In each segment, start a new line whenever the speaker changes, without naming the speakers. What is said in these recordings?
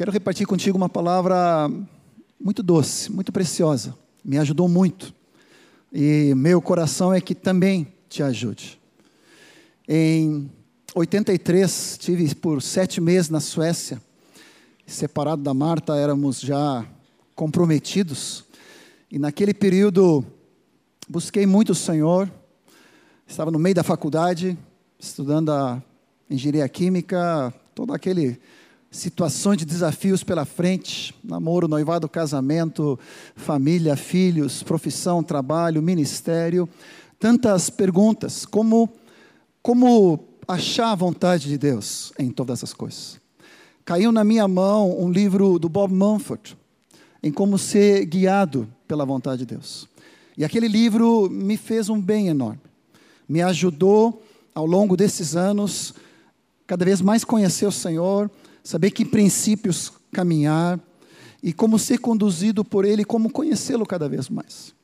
Quero repartir contigo uma palavra muito doce, muito preciosa. Me ajudou muito. E meu coração é que também te ajude. Em 83, tive por sete meses na Suécia. Separado da Marta, éramos já comprometidos. E naquele período, busquei muito o Senhor. Estava no meio da faculdade, estudando a engenharia química, todo aquele situações de desafios pela frente: namoro, noivado, casamento, família, filhos, profissão, trabalho, ministério. Tantas perguntas. Como, como achar a vontade de Deus em todas essas coisas? Caiu na minha mão um livro do Bob Mumford, em como ser guiado pela vontade de Deus. E aquele livro me fez um bem enorme. Me ajudou ao longo desses anos cada vez mais conhecer o Senhor, saber que princípios caminhar e como ser conduzido por Ele, como conhecê-lo cada vez mais.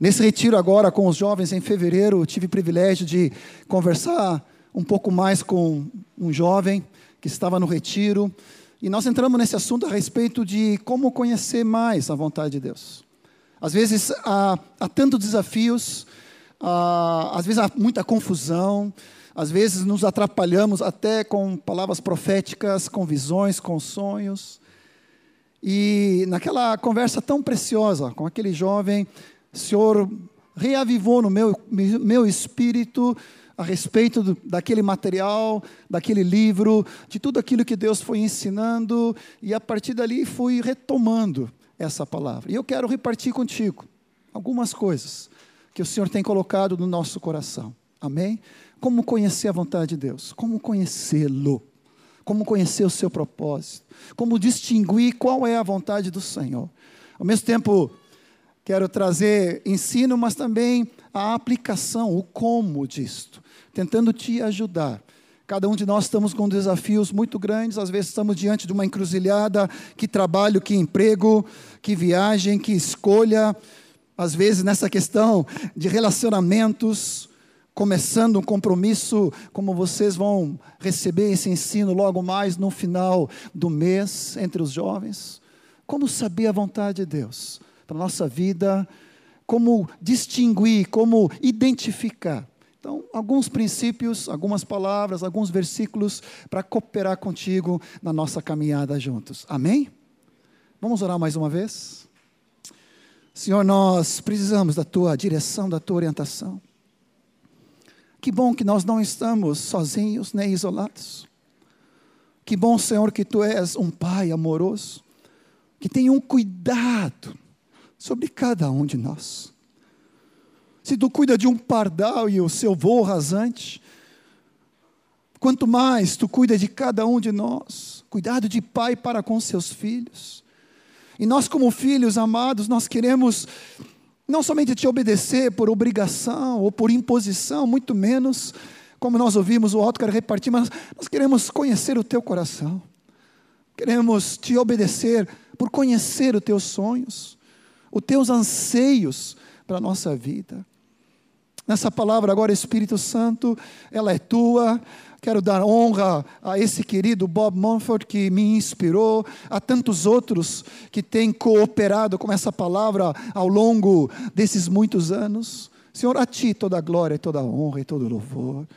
Nesse retiro agora com os jovens em fevereiro, tive o privilégio de conversar um pouco mais com um jovem que estava no retiro e nós entramos nesse assunto a respeito de como conhecer mais a vontade de Deus. Às vezes há, há tantos desafios, há, às vezes há muita confusão, às vezes nos atrapalhamos até com palavras proféticas, com visões, com sonhos. E naquela conversa tão preciosa com aquele jovem, o Senhor reavivou no meu, meu espírito a respeito do, daquele material, daquele livro, de tudo aquilo que Deus foi ensinando, e a partir dali fui retomando essa palavra. E eu quero repartir contigo algumas coisas que o Senhor tem colocado no nosso coração. Amém? Como conhecer a vontade de Deus? Como conhecê-lo? Como conhecer o seu propósito? Como distinguir qual é a vontade do Senhor? Ao mesmo tempo, quero trazer ensino, mas também a aplicação, o como disto, tentando te ajudar. Cada um de nós estamos com desafios muito grandes, às vezes estamos diante de uma encruzilhada, que trabalho, que emprego, que viagem, que escolha, às vezes nessa questão de relacionamentos, começando um compromisso, como vocês vão receber esse ensino logo mais no final do mês entre os jovens. Como saber a vontade de Deus para a nossa vida, como distinguir, como identificar. Então, alguns princípios, algumas palavras, alguns versículos para cooperar contigo na nossa caminhada juntos. Amém? Vamos orar mais uma vez? Senhor, nós precisamos da tua direção, da tua orientação. Que bom que nós não estamos sozinhos nem isolados. Que bom, Senhor, que tu és um Pai amoroso, que tem um cuidado sobre cada um de nós. Se tu cuida de um pardal e o seu voo rasante, quanto mais tu cuida de cada um de nós, cuidado de pai para com seus filhos. E nós, como filhos amados, nós queremos não somente te obedecer por obrigação ou por imposição, muito menos, como nós ouvimos, o alto quer repartir, mas nós queremos conhecer o teu coração. Queremos te obedecer por conhecer os teus sonhos, os teus anseios para a nossa vida. Nessa palavra agora, Espírito Santo, ela é tua, Quero dar honra a esse querido Bob Mumford que me inspirou, a tantos outros que têm cooperado com essa palavra ao longo desses muitos anos. Senhor, a Ti toda a glória, toda a honra e todo o louvor.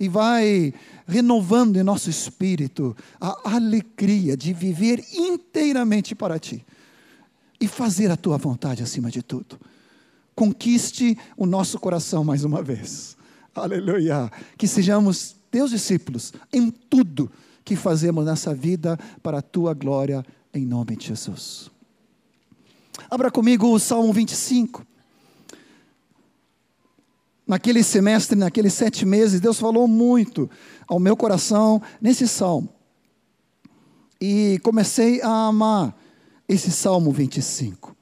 E vai renovando em nosso espírito a alegria de viver inteiramente para Ti e fazer a Tua vontade acima de tudo. Conquiste o nosso coração mais uma vez. Aleluia. Que sejamos teus discípulos em tudo que fazemos nessa vida para a tua glória, em nome de Jesus. Abra comigo o Salmo 25. Naquele semestre, naqueles sete meses, Deus falou muito ao meu coração nesse salmo. E comecei a amar esse Salmo 25.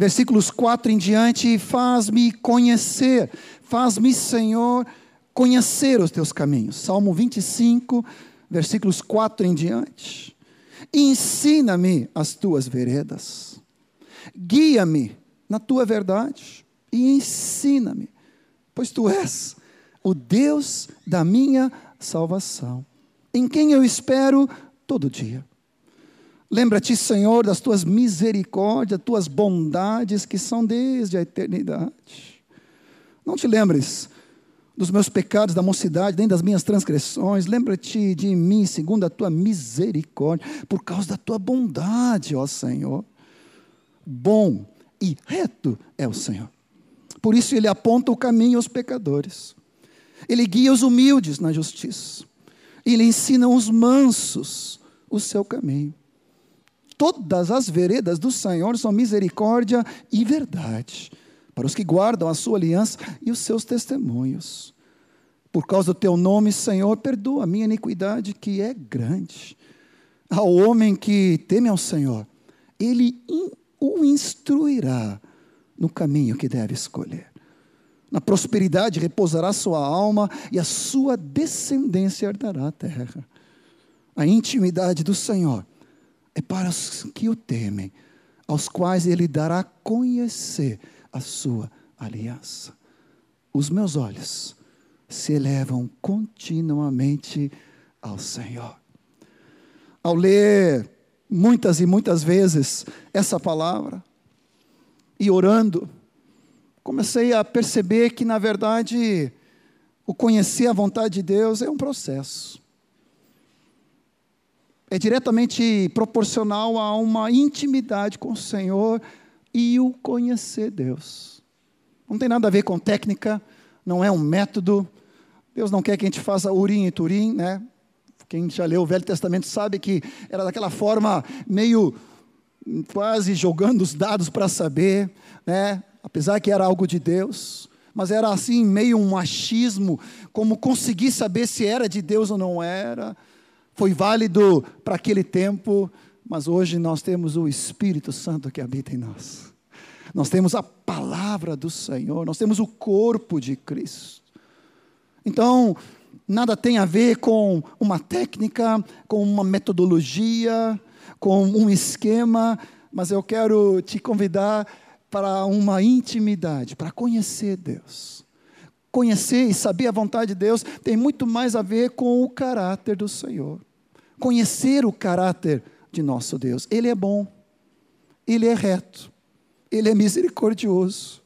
Versículos 4 em diante, faz-me conhecer Faz-me, Senhor, conhecer os teus caminhos. Salmo 25, versículos 4 em diante. Ensina-me as tuas veredas. Guia-me na tua verdade e ensina-me, pois tu és o Deus da minha salvação. em quem eu espero todo dia. Lembra-te, Senhor, das tuas misericórdias, tuas bondades que são desde a eternidade. Não te lembres dos meus pecados da mocidade, nem das minhas transgressões. Lembra-te de mim, segundo a tua misericórdia, por causa da tua bondade, ó Senhor. Bom e reto é o Senhor. Por isso ele aponta o caminho aos pecadores. Ele guia os humildes na justiça. Ele ensina os mansos o seu caminho. Todas as veredas do Senhor são misericórdia e verdade para os que guardam a sua aliança e os seus testemunhos. Por causa do teu nome, Senhor, perdoa a minha iniquidade, que é grande. Ao homem que teme ao Senhor, ele o instruirá no caminho que deve escolher. Na prosperidade repousará sua alma e a sua descendência herdará a terra. A intimidade do Senhor é para os que o temem, aos quais ele dará conhecer a sua aliança. Os meus olhos se elevam continuamente ao Senhor. Ao ler muitas e muitas vezes essa palavra e orando, comecei a perceber que, na verdade, o conhecer a vontade de Deus é um processo é diretamente proporcional a uma intimidade com o Senhor e o conhecer Deus. Não tem nada a ver com técnica, não é um método. Deus não quer que a gente faça urim e turim, né? Quem já leu o Velho Testamento sabe que era daquela forma meio quase jogando os dados para saber, né? Apesar que era algo de Deus, mas era assim meio um achismo, como conseguir saber se era de Deus ou não era foi válido para aquele tempo, mas hoje nós temos o Espírito Santo que habita em nós. Nós temos a palavra do Senhor, nós temos o corpo de Cristo. Então, nada tem a ver com uma técnica, com uma metodologia, com um esquema, mas eu quero te convidar para uma intimidade, para conhecer Deus. Conhecer e saber a vontade de Deus tem muito mais a ver com o caráter do Senhor conhecer o caráter de nosso Deus. Ele é bom, ele é reto, ele é misericordioso.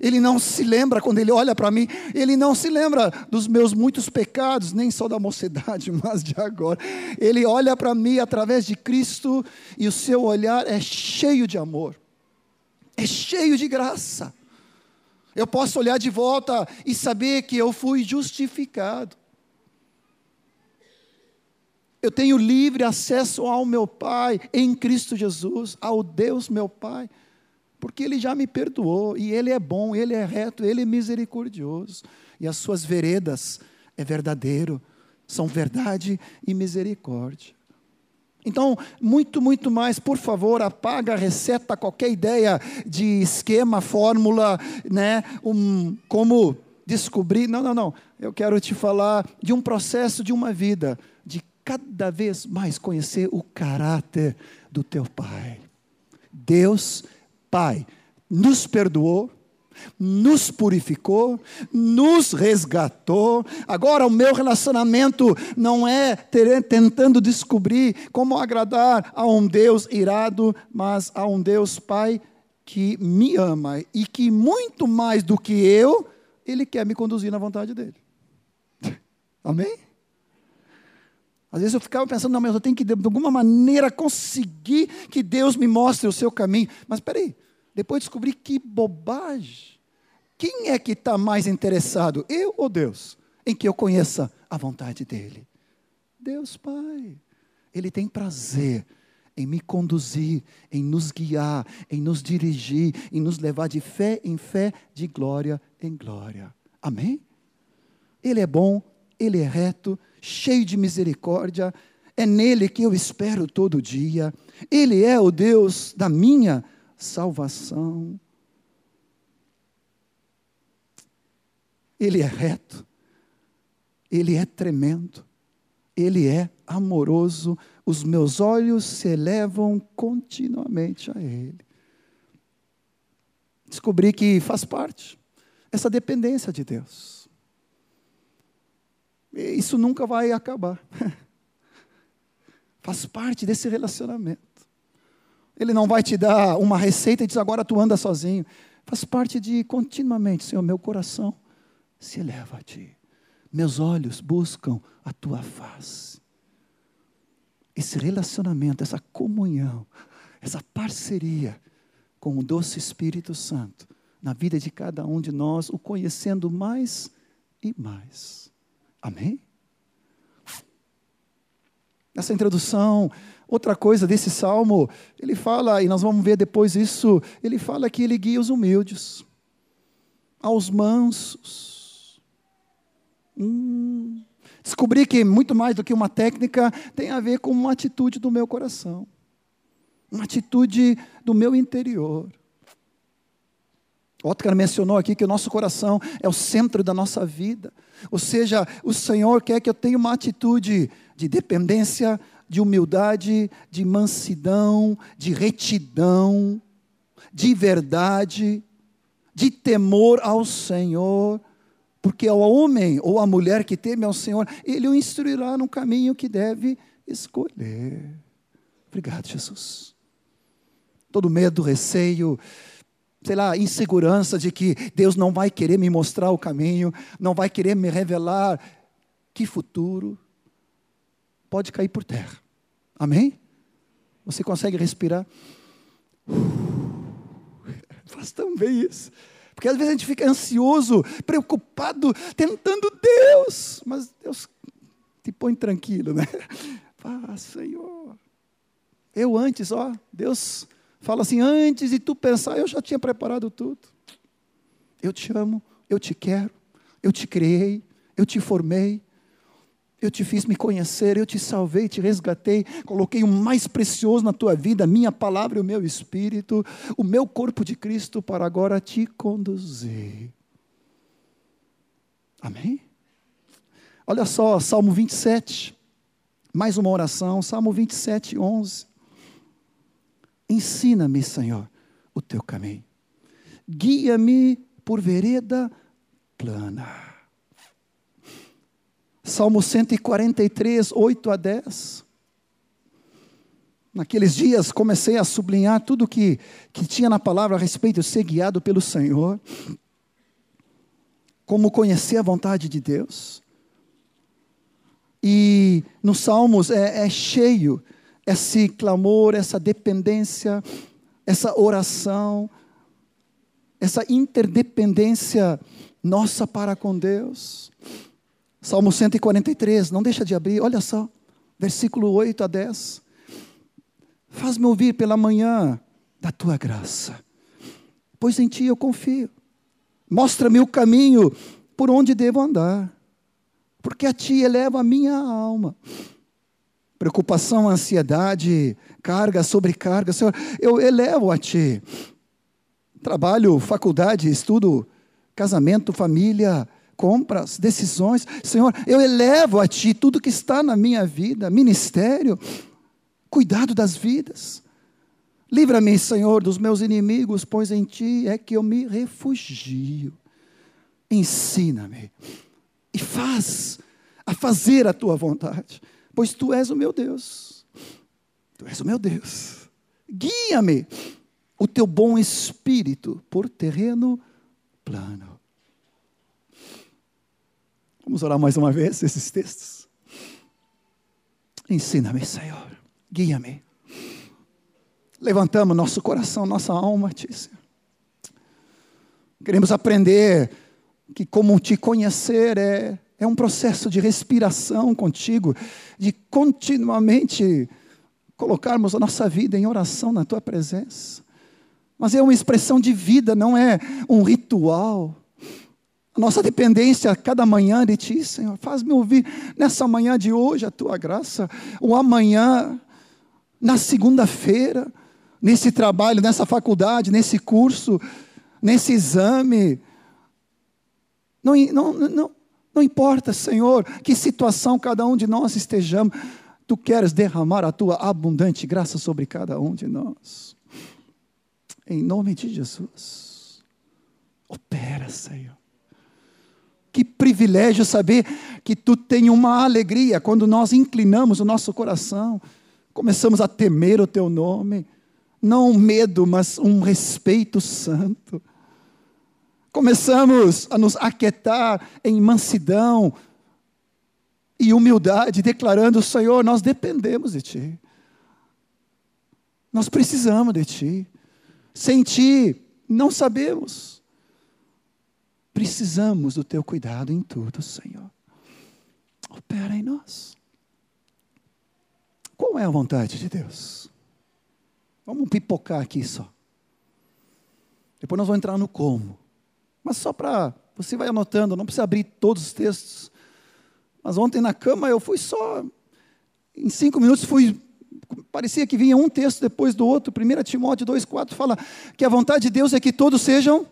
Ele não se lembra, quando ele olha para mim, ele não se lembra dos meus muitos pecados, nem só da mocidade, mas de agora. Ele olha para mim através de Cristo e o seu olhar é cheio de amor, é cheio de graça. Eu posso olhar de volta e saber que eu fui justificado. Eu tenho livre acesso ao meu Pai em Cristo Jesus, ao Deus meu Pai, porque Ele já me perdoou e Ele é bom, Ele é reto, Ele é misericordioso e as suas veredas é verdadeiro, são verdade e misericórdia. Então, muito, muito mais, por favor, apaga, receta qualquer ideia de esquema, fórmula, né, um, como descobrir. Não, não, não. Eu quero te falar de um processo de uma vida cada vez mais conhecer o caráter do teu Pai. Deus, Pai, nos perdoou, nos purificou, nos resgatou. Agora o meu relacionamento não é ter, tentando descobrir como agradar a um Deus irado, mas a um Deus Pai que me ama e que muito mais do que eu, ele quer me conduzir na vontade dele. Amém? Às vezes eu ficava pensando, não, mas eu tenho que de alguma maneira conseguir que Deus me mostre o seu caminho. Mas espera aí, depois descobri que bobagem. Quem é que está mais interessado, eu ou Deus, em que eu conheça a vontade dEle? Deus Pai. Ele tem prazer em me conduzir, em nos guiar, em nos dirigir, em nos levar de fé em fé, de glória em glória. Amém? Ele é bom, ele é reto, cheio de misericórdia, é nele que eu espero todo dia. Ele é o Deus da minha salvação. Ele é reto, ele é tremendo, ele é amoroso, os meus olhos se elevam continuamente a ele. Descobri que faz parte essa dependência de Deus. Isso nunca vai acabar. Faz parte desse relacionamento. Ele não vai te dar uma receita e diz agora tu anda sozinho. Faz parte de continuamente, Senhor, meu coração se eleva a ti. Meus olhos buscam a tua face. Esse relacionamento, essa comunhão, essa parceria com o doce Espírito Santo na vida de cada um de nós, o conhecendo mais e mais. Amém? Nessa introdução, outra coisa desse salmo, ele fala, e nós vamos ver depois isso, ele fala que ele guia os humildes, aos mansos. Hum. Descobri que muito mais do que uma técnica tem a ver com uma atitude do meu coração, uma atitude do meu interior. Otcar mencionou aqui que o nosso coração é o centro da nossa vida. Ou seja, o Senhor quer que eu tenha uma atitude de dependência, de humildade, de mansidão, de retidão, de verdade, de temor ao Senhor. Porque ao homem ou à mulher que teme ao Senhor, Ele o instruirá no caminho que deve escolher. Obrigado, Jesus. Todo medo, receio, sei lá, insegurança de que Deus não vai querer me mostrar o caminho, não vai querer me revelar que futuro, pode cair por terra. Amém? Você consegue respirar? Faz tão bem isso. Porque às vezes a gente fica ansioso, preocupado, tentando Deus, mas Deus te põe tranquilo, né? Ah, Senhor. Eu antes, ó, Deus Fala assim: antes de tu pensar, eu já tinha preparado tudo. Eu te amo, eu te quero, eu te criei, eu te formei, eu te fiz me conhecer, eu te salvei, te resgatei, coloquei o mais precioso na tua vida, a minha palavra e o meu espírito, o meu corpo de Cristo, para agora te conduzir. Amém? Olha só, Salmo 27, mais uma oração, Salmo 27, 11. Ensina-me, Senhor, o teu caminho. Guia-me por vereda plana. Salmo 143, 8 a 10. Naqueles dias comecei a sublinhar tudo que, que tinha na palavra a respeito de ser guiado pelo Senhor, como conhecer a vontade de Deus. E nos Salmos é, é cheio esse clamor, essa dependência, essa oração, essa interdependência nossa para com Deus. Salmo 143, não deixa de abrir, olha só, versículo 8 a 10. Faz-me ouvir pela manhã da tua graça, pois em ti eu confio. Mostra-me o caminho por onde devo andar, porque a ti eleva a minha alma preocupação, ansiedade, carga, sobrecarga. Senhor, eu elevo a Ti. Trabalho, faculdade, estudo, casamento, família, compras, decisões. Senhor, eu elevo a Ti tudo que está na minha vida, ministério, cuidado das vidas. Livra-me, Senhor, dos meus inimigos, pois em Ti é que eu me refugio. Ensina-me e faz a fazer a Tua vontade pois tu és o meu Deus. Tu és o meu Deus. Guia-me o teu bom espírito por terreno plano. Vamos orar mais uma vez esses textos. Ensina-me, Senhor. Guia-me. Levantamos nosso coração, nossa alma, Tícia. Queremos aprender que como te conhecer é é um processo de respiração contigo, de continuamente colocarmos a nossa vida em oração na tua presença. Mas é uma expressão de vida, não é um ritual. A nossa dependência cada manhã de Ti, Senhor. Faz-me ouvir nessa manhã de hoje a Tua graça, ou amanhã, na segunda-feira, nesse trabalho, nessa faculdade, nesse curso, nesse exame. Não, não, não, não importa, Senhor, que situação cada um de nós estejamos, tu queres derramar a tua abundante graça sobre cada um de nós. Em nome de Jesus. Opera, Senhor. Que privilégio saber que tu tem uma alegria quando nós inclinamos o nosso coração Começamos a temer o teu nome, não um medo, mas um respeito santo. Começamos a nos aquietar em mansidão e humildade, declarando: Senhor, nós dependemos de Ti. Nós precisamos de Ti. Sem Ti, não sabemos. Precisamos do Teu cuidado em tudo, Senhor. Opera em nós. Qual é a vontade de Deus? Vamos pipocar aqui só. Depois nós vamos entrar no como. Mas só para. Você vai anotando, não precisa abrir todos os textos. Mas ontem na cama eu fui só. Em cinco minutos fui. Parecia que vinha um texto depois do outro. 1 Timóteo 2,4 fala que a vontade de Deus é que todos sejam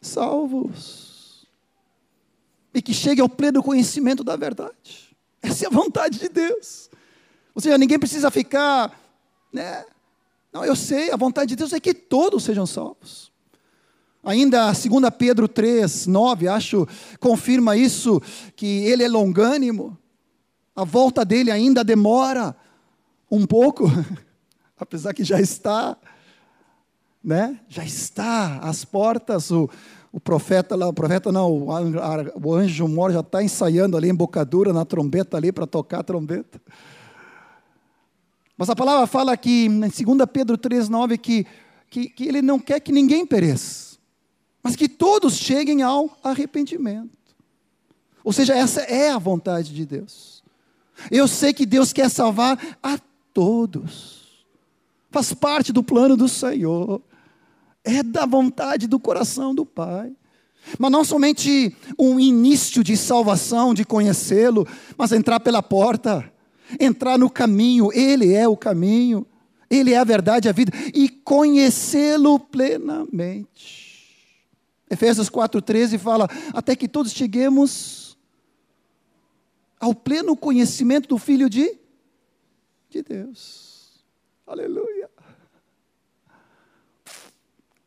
salvos. E que chegue ao pleno conhecimento da verdade. Essa é a vontade de Deus. Ou seja, ninguém precisa ficar. Né? Não, eu sei, a vontade de Deus é que todos sejam salvos. Ainda 2 Pedro 3, 9, acho, confirma isso, que ele é longânimo, a volta dele ainda demora um pouco, apesar que já está, né? Já está às portas, o, o profeta lá, o profeta não, o, anjo mor já está ensaiando ali embocadura na trombeta ali para tocar a trombeta. Mas a palavra fala que, em 2 Pedro 3, 9, que, que, que ele não quer que ninguém pereça mas que todos cheguem ao arrependimento. Ou seja, essa é a vontade de Deus. Eu sei que Deus quer salvar a todos. Faz parte do plano do Senhor. É da vontade do coração do Pai. Mas não somente um início de salvação, de conhecê-lo, mas entrar pela porta, entrar no caminho, Ele é o caminho, Ele é a verdade, a vida, e conhecê-lo plenamente. Efésios 4,13 fala: até que todos cheguemos ao pleno conhecimento do Filho de, de Deus. Aleluia.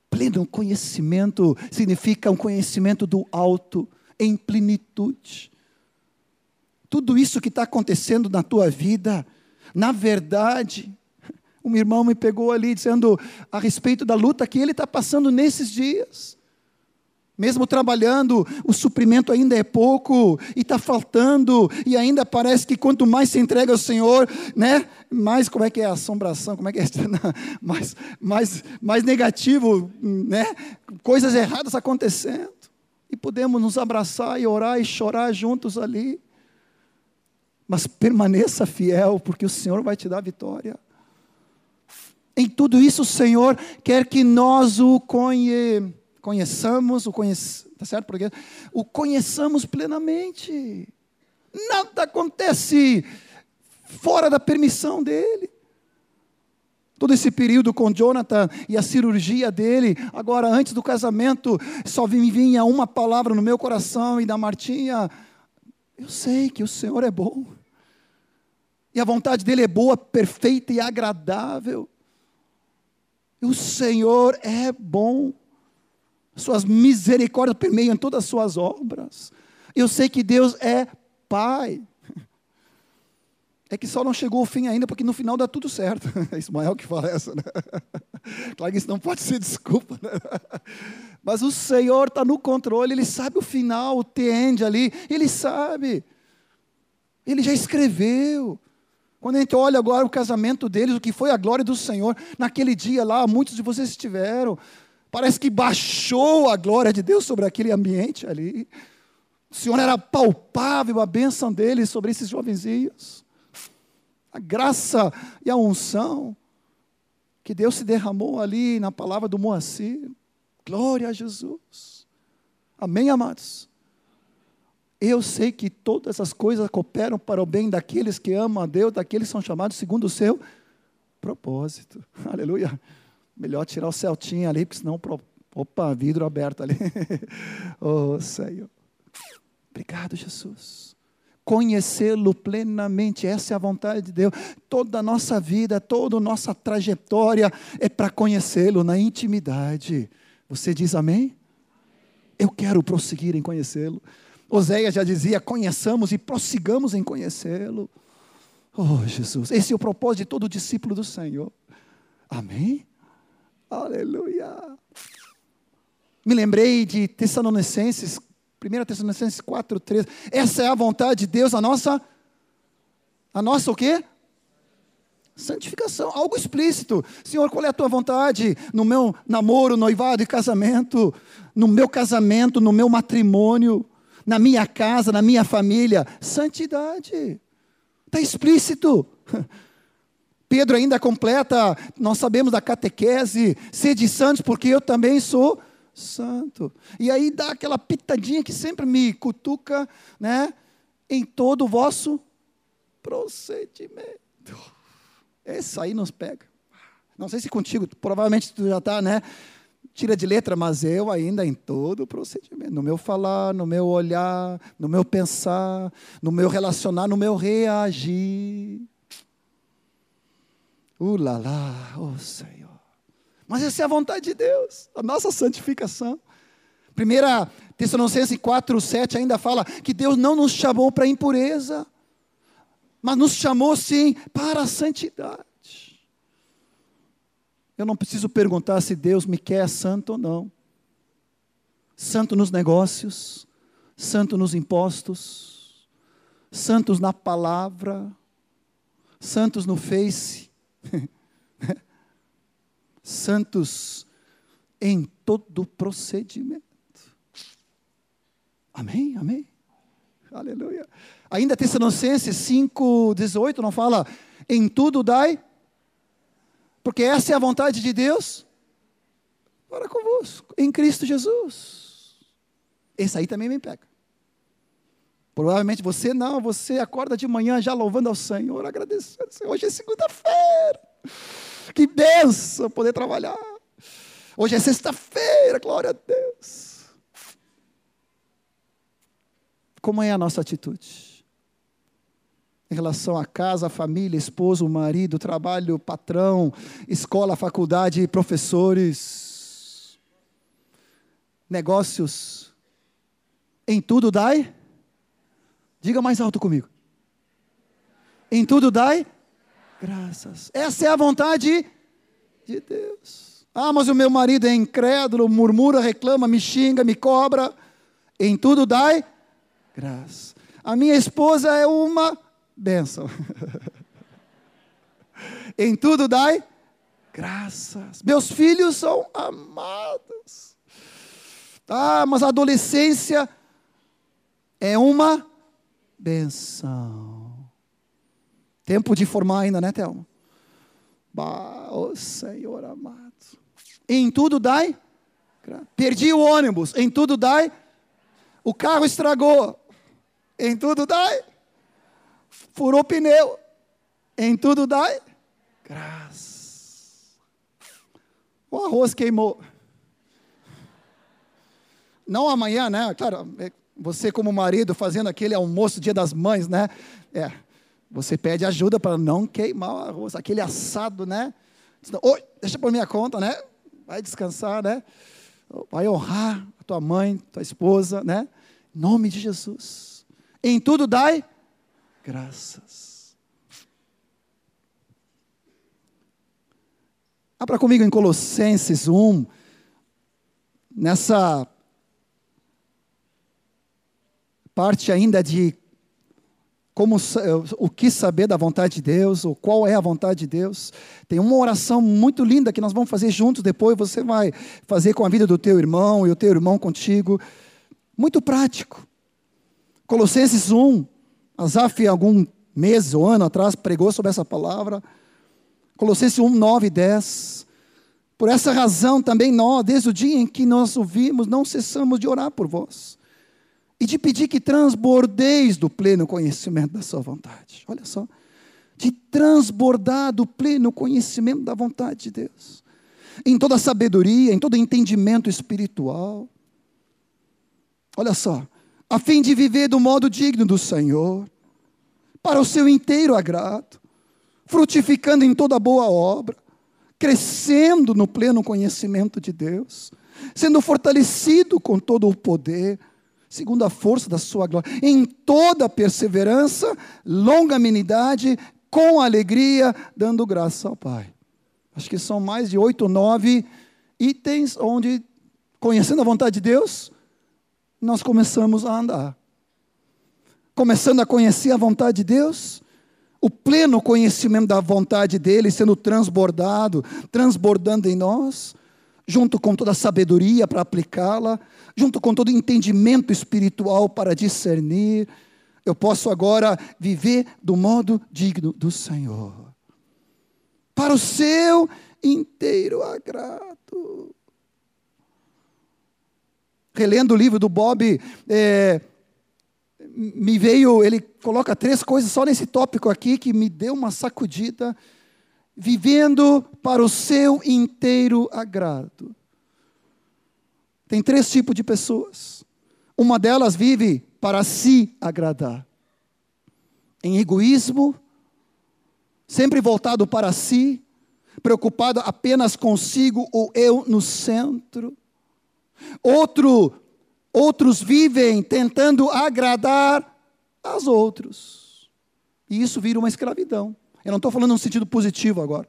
Pleno conhecimento significa um conhecimento do alto, em plenitude. Tudo isso que está acontecendo na tua vida, na verdade, um irmão me pegou ali dizendo a respeito da luta que ele está passando nesses dias. Mesmo trabalhando, o suprimento ainda é pouco e está faltando, e ainda parece que quanto mais se entrega ao Senhor, né, mais como é que é assombração, como é que é mais, mais, mais negativo, né, coisas erradas acontecendo. E podemos nos abraçar e orar e chorar juntos ali. Mas permaneça fiel, porque o Senhor vai te dar vitória. Em tudo isso, o Senhor quer que nós o conheçamos conheçamos, o conhece, tá certo? Porque o conheçamos plenamente. Nada acontece fora da permissão dele. Todo esse período com Jonathan e a cirurgia dele, agora antes do casamento, só vinha uma palavra no meu coração e da Martinha: eu sei que o Senhor é bom. E a vontade dele é boa, perfeita e agradável. O Senhor é bom suas misericórdias permeiam todas as suas obras. Eu sei que Deus é Pai. É que só não chegou o fim ainda, porque no final dá tudo certo. É Ismael que fala essa, né? Claro que isso não pode ser desculpa, né? Mas o Senhor está no controle, Ele sabe o final, o end ali, Ele sabe. Ele já escreveu. Quando a gente olha agora o casamento deles, o que foi a glória do Senhor, naquele dia lá, muitos de vocês estiveram. Parece que baixou a glória de Deus sobre aquele ambiente ali. O Senhor era palpável a bênção dele sobre esses jovenzinhos. A graça e a unção que Deus se derramou ali na palavra do Moacir. Glória a Jesus. Amém, amados? Eu sei que todas as coisas cooperam para o bem daqueles que amam a Deus, daqueles que são chamados segundo o seu propósito. Aleluia. Melhor tirar o Celtinha ali, porque senão. Opa, vidro aberto ali. oh, Senhor. Obrigado, Jesus. Conhecê-lo plenamente, essa é a vontade de Deus. Toda a nossa vida, toda a nossa trajetória é para conhecê-lo na intimidade. Você diz amém? Eu quero prosseguir em conhecê-lo. Oséias já dizia: conheçamos e prossigamos em conhecê-lo. Oh, Jesus, esse é o propósito de todo discípulo do Senhor. Amém? Aleluia. Me lembrei de Tessalonicenses, 1 Tessalonicenses 4, 3. Essa é a vontade de Deus, a nossa, a nossa o quê? Santificação, algo explícito. Senhor, qual é a tua vontade no meu namoro, noivado e casamento? No meu casamento, no meu matrimônio, na minha casa, na minha família? Santidade. Está explícito. Pedro ainda completa, nós sabemos da catequese, sede santos, porque eu também sou santo. E aí dá aquela pitadinha que sempre me cutuca, né? Em todo o vosso procedimento. Esse aí nos pega. Não sei se contigo, provavelmente tu já está, né? Tira de letra, mas eu ainda em todo o procedimento, no meu falar, no meu olhar, no meu pensar, no meu relacionar, no meu reagir. Ulala, oh Senhor. Mas essa é a vontade de Deus, a nossa santificação. Primeira Tessalonicenses 4, 7 ainda fala que Deus não nos chamou para impureza, mas nos chamou sim para a santidade. Eu não preciso perguntar se Deus me quer santo ou não. Santo nos negócios, santo nos impostos, santos na palavra, santos no Face, santos em todo procedimento. Amém? Amém? Aleluia. Ainda Tessalonicenses 5,18 não fala, em tudo dai, porque essa é a vontade de Deus para convosco, em Cristo Jesus. Esse aí também me pega. Provavelmente você não, você acorda de manhã já louvando ao Senhor, agradecendo. Hoje é segunda-feira. Que benção poder trabalhar. Hoje é sexta-feira, glória a Deus. Como é a nossa atitude? em relação à casa, à família, esposo, marido, trabalho, patrão, escola, faculdade, professores, negócios. Em tudo dai. Diga mais alto comigo. Em tudo dai graças. Essa é a vontade de Deus. Ah, mas o meu marido é incrédulo, murmura, reclama, me xinga, me cobra. Em tudo dai graças. A minha esposa é uma bênção. em tudo dai graças. Meus filhos são amados. Ah, mas a adolescência é uma benção. Tempo de formar ainda, né, Thelma? Bah, oh Senhor amado. Em tudo dai. Perdi o ônibus. Em tudo dai. O carro estragou. Em tudo dai furou pneu. Em tudo dai graças. O arroz queimou. Não amanhã, né? Claro, é, você como marido fazendo aquele almoço dia das mães, né? É, você pede ajuda para não queimar o arroz, aquele assado, né? Oi, deixa por minha conta, né? Vai descansar, né? Vai honrar a tua mãe, tua esposa, né? Em nome de Jesus. Em tudo dai graças. Abra comigo em Colossenses 1, nessa parte ainda de como o que saber da vontade de Deus, ou qual é a vontade de Deus. Tem uma oração muito linda que nós vamos fazer juntos depois, você vai fazer com a vida do teu irmão e o teu irmão contigo. Muito prático. Colossenses 1, Asaf, algum mês ou ano atrás, pregou sobre essa palavra. Colossenses 1, 9 e 10. Por essa razão, também nós, desde o dia em que nós ouvimos, não cessamos de orar por vós e de pedir que transbordeis do pleno conhecimento da Sua vontade. Olha só, de transbordar do pleno conhecimento da vontade de Deus, em toda sabedoria, em todo entendimento espiritual. Olha só, a fim de viver do modo digno do Senhor, para o seu inteiro agrado, frutificando em toda boa obra, crescendo no pleno conhecimento de Deus, sendo fortalecido com todo o poder, segundo a força da sua glória, em toda perseverança, longanimidade, com alegria, dando graça ao Pai. Acho que são mais de oito nove itens onde, conhecendo a vontade de Deus, nós começamos a andar. Começando a conhecer a vontade de Deus, o pleno conhecimento da vontade dele sendo transbordado, transbordando em nós, junto com toda a sabedoria para aplicá-la, junto com todo o entendimento espiritual para discernir, eu posso agora viver do modo digno do Senhor. Para o seu inteiro agrado. Relendo o livro do Bob, é, me veio, ele coloca três coisas só nesse tópico aqui que me deu uma sacudida vivendo para o seu inteiro agrado. Tem três tipos de pessoas. Uma delas vive para si agradar, em egoísmo, sempre voltado para si, preocupado apenas consigo ou eu no centro. Outro, outros vivem tentando agradar aos outros. E isso vira uma escravidão. Eu não estou falando no sentido positivo agora.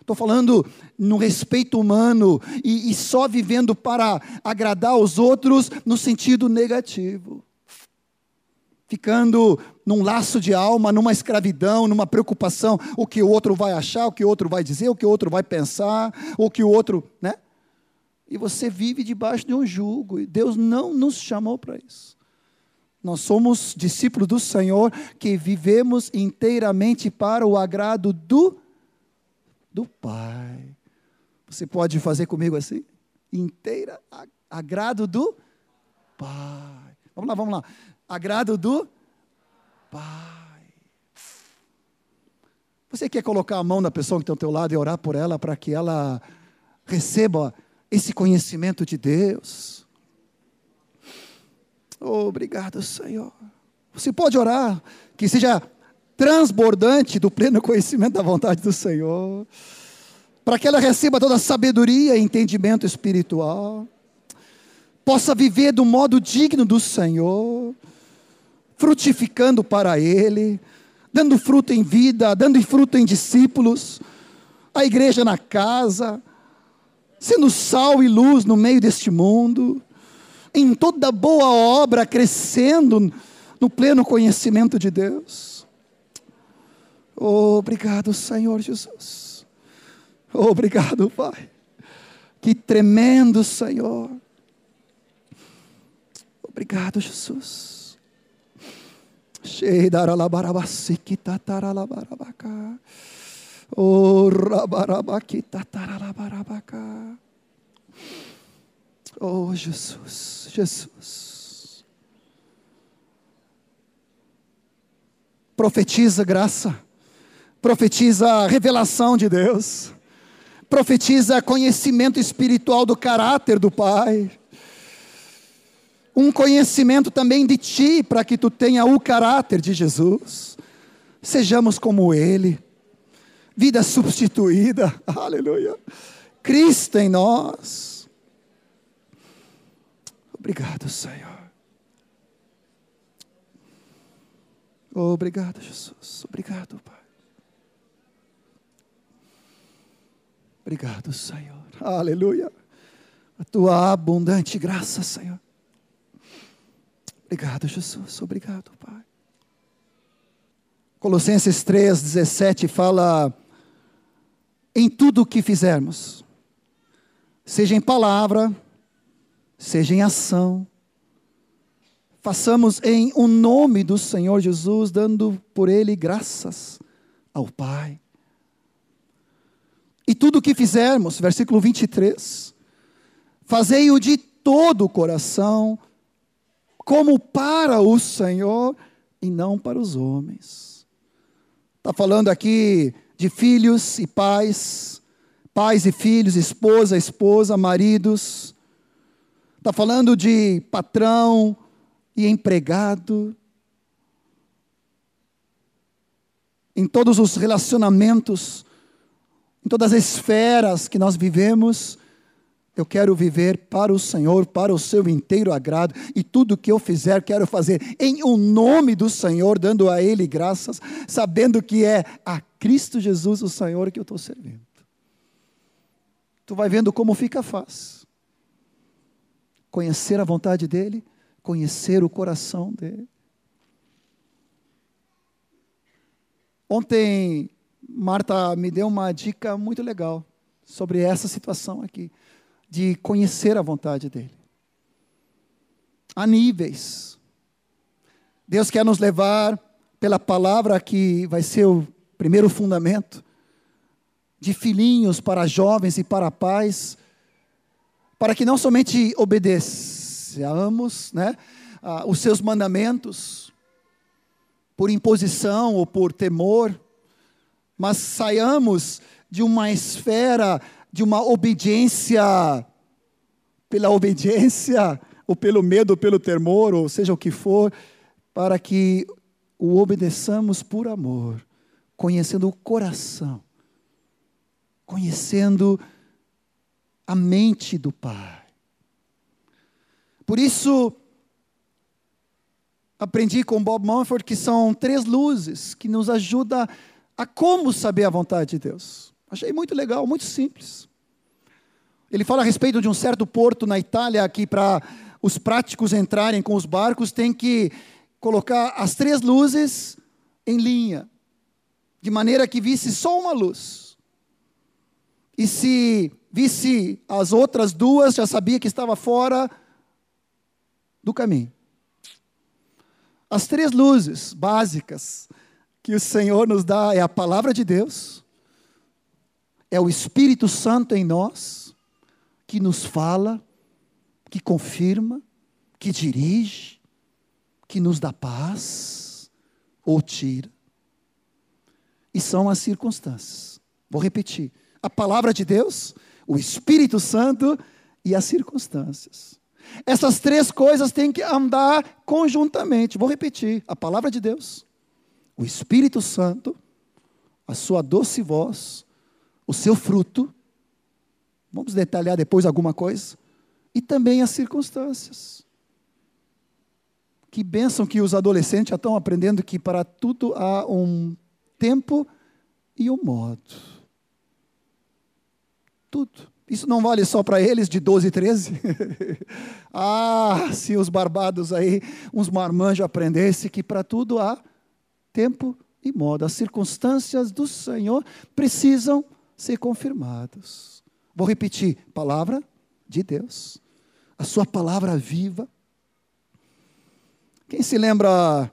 Estou falando no respeito humano e, e só vivendo para agradar os outros no sentido negativo. Ficando num laço de alma, numa escravidão, numa preocupação, o que o outro vai achar, o que o outro vai dizer, o que o outro vai pensar, o que o outro, né? E você vive debaixo de um jugo, e Deus não nos chamou para isso. Nós somos discípulos do Senhor que vivemos inteiramente para o agrado do, do Pai. Você pode fazer comigo assim? Inteira, agrado do Pai. Vamos lá, vamos lá. Agrado do Pai. Você quer colocar a mão na pessoa que está ao teu lado e orar por ela para que ela receba esse conhecimento de Deus? Oh, obrigado, Senhor. Você pode orar, que seja transbordante do pleno conhecimento da vontade do Senhor, para que ela receba toda a sabedoria e entendimento espiritual, possa viver do modo digno do Senhor, frutificando para Ele, dando fruto em vida, dando fruto em discípulos, a igreja na casa, sendo sal e luz no meio deste mundo em toda boa obra, crescendo no pleno conhecimento de Deus. Obrigado, Senhor Jesus. Obrigado, Pai. Que tremendo, Senhor. Obrigado, Jesus. Oh, rabarabakita taralabarabaka. Oh, Jesus, Jesus. Profetiza graça, profetiza revelação de Deus, profetiza conhecimento espiritual do caráter do Pai, um conhecimento também de Ti, para que Tu tenha o caráter de Jesus. Sejamos como Ele, vida substituída, aleluia. Cristo em nós Obrigado, Senhor. Obrigado, Jesus. Obrigado, Pai. Obrigado, Senhor. Aleluia. A tua abundante graça, Senhor. Obrigado, Jesus. Obrigado, Pai. Colossenses 3, 17 fala: em tudo o que fizermos, seja em palavra, seja em ação. Façamos em o um nome do Senhor Jesus, dando por Ele graças ao Pai. E tudo o que fizermos, versículo 23, fazei-o de todo o coração, como para o Senhor e não para os homens. Está falando aqui de filhos e pais, pais e filhos, esposa, esposa, maridos, Está falando de patrão e empregado. Em todos os relacionamentos, em todas as esferas que nós vivemos, Eu quero viver para o Senhor, para o seu inteiro agrado, e tudo que eu fizer, quero fazer em o um nome do Senhor, dando a Ele graças, sabendo que é a Cristo Jesus o Senhor que eu estou servindo. Tu vai vendo como fica fácil. Conhecer a vontade dEle, conhecer o coração dEle. Ontem, Marta me deu uma dica muito legal sobre essa situação aqui, de conhecer a vontade dEle. Há níveis. Deus quer nos levar pela palavra que vai ser o primeiro fundamento, de filhinhos para jovens e para pais, para que não somente obedeçamos né, os seus mandamentos, por imposição ou por temor, mas saiamos de uma esfera de uma obediência pela obediência, ou pelo medo, ou pelo temor, ou seja o que for, para que o obedeçamos por amor, conhecendo o coração, conhecendo a mente do Pai. Por isso, aprendi com Bob Mumford que são três luzes que nos ajudam a como saber a vontade de Deus. Achei muito legal, muito simples. Ele fala a respeito de um certo porto na Itália que para os práticos entrarem com os barcos tem que colocar as três luzes em linha, de maneira que visse só uma luz. E se visse as outras duas, já sabia que estava fora do caminho. As três luzes básicas que o Senhor nos dá é a palavra de Deus, é o Espírito Santo em nós, que nos fala, que confirma, que dirige, que nos dá paz ou tira. E são as circunstâncias. Vou repetir: a palavra de Deus, o Espírito Santo e as circunstâncias. Essas três coisas têm que andar conjuntamente. Vou repetir: a palavra de Deus, o Espírito Santo, a sua doce voz o seu fruto, vamos detalhar depois alguma coisa, e também as circunstâncias. Que bênção que os adolescentes já estão aprendendo que para tudo há um tempo e um modo. Tudo. Isso não vale só para eles de 12 e 13? ah, se os barbados aí, uns marmanjos aprendessem que para tudo há tempo e modo. As circunstâncias do Senhor precisam ser confirmados. Vou repetir: palavra de Deus, a sua palavra viva. Quem se lembra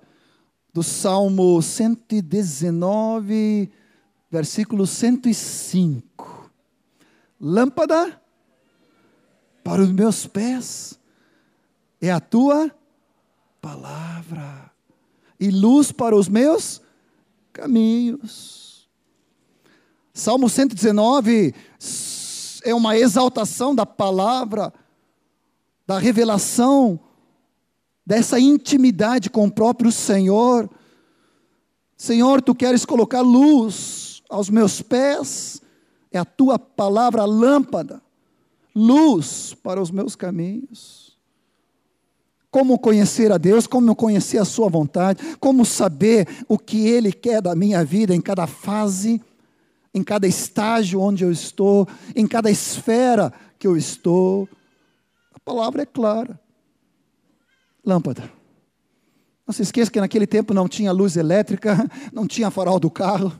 do Salmo 119, versículo 105? Lâmpada para os meus pés é a tua palavra, e luz para os meus caminhos. Salmo 119 é uma exaltação da palavra, da revelação, dessa intimidade com o próprio Senhor. Senhor, tu queres colocar luz aos meus pés, é a tua palavra lâmpada, luz para os meus caminhos. Como conhecer a Deus, como conhecer a Sua vontade, como saber o que Ele quer da minha vida em cada fase em cada estágio onde eu estou, em cada esfera que eu estou. A palavra é clara. Lâmpada. Não se esqueça que naquele tempo não tinha luz elétrica, não tinha farol do carro,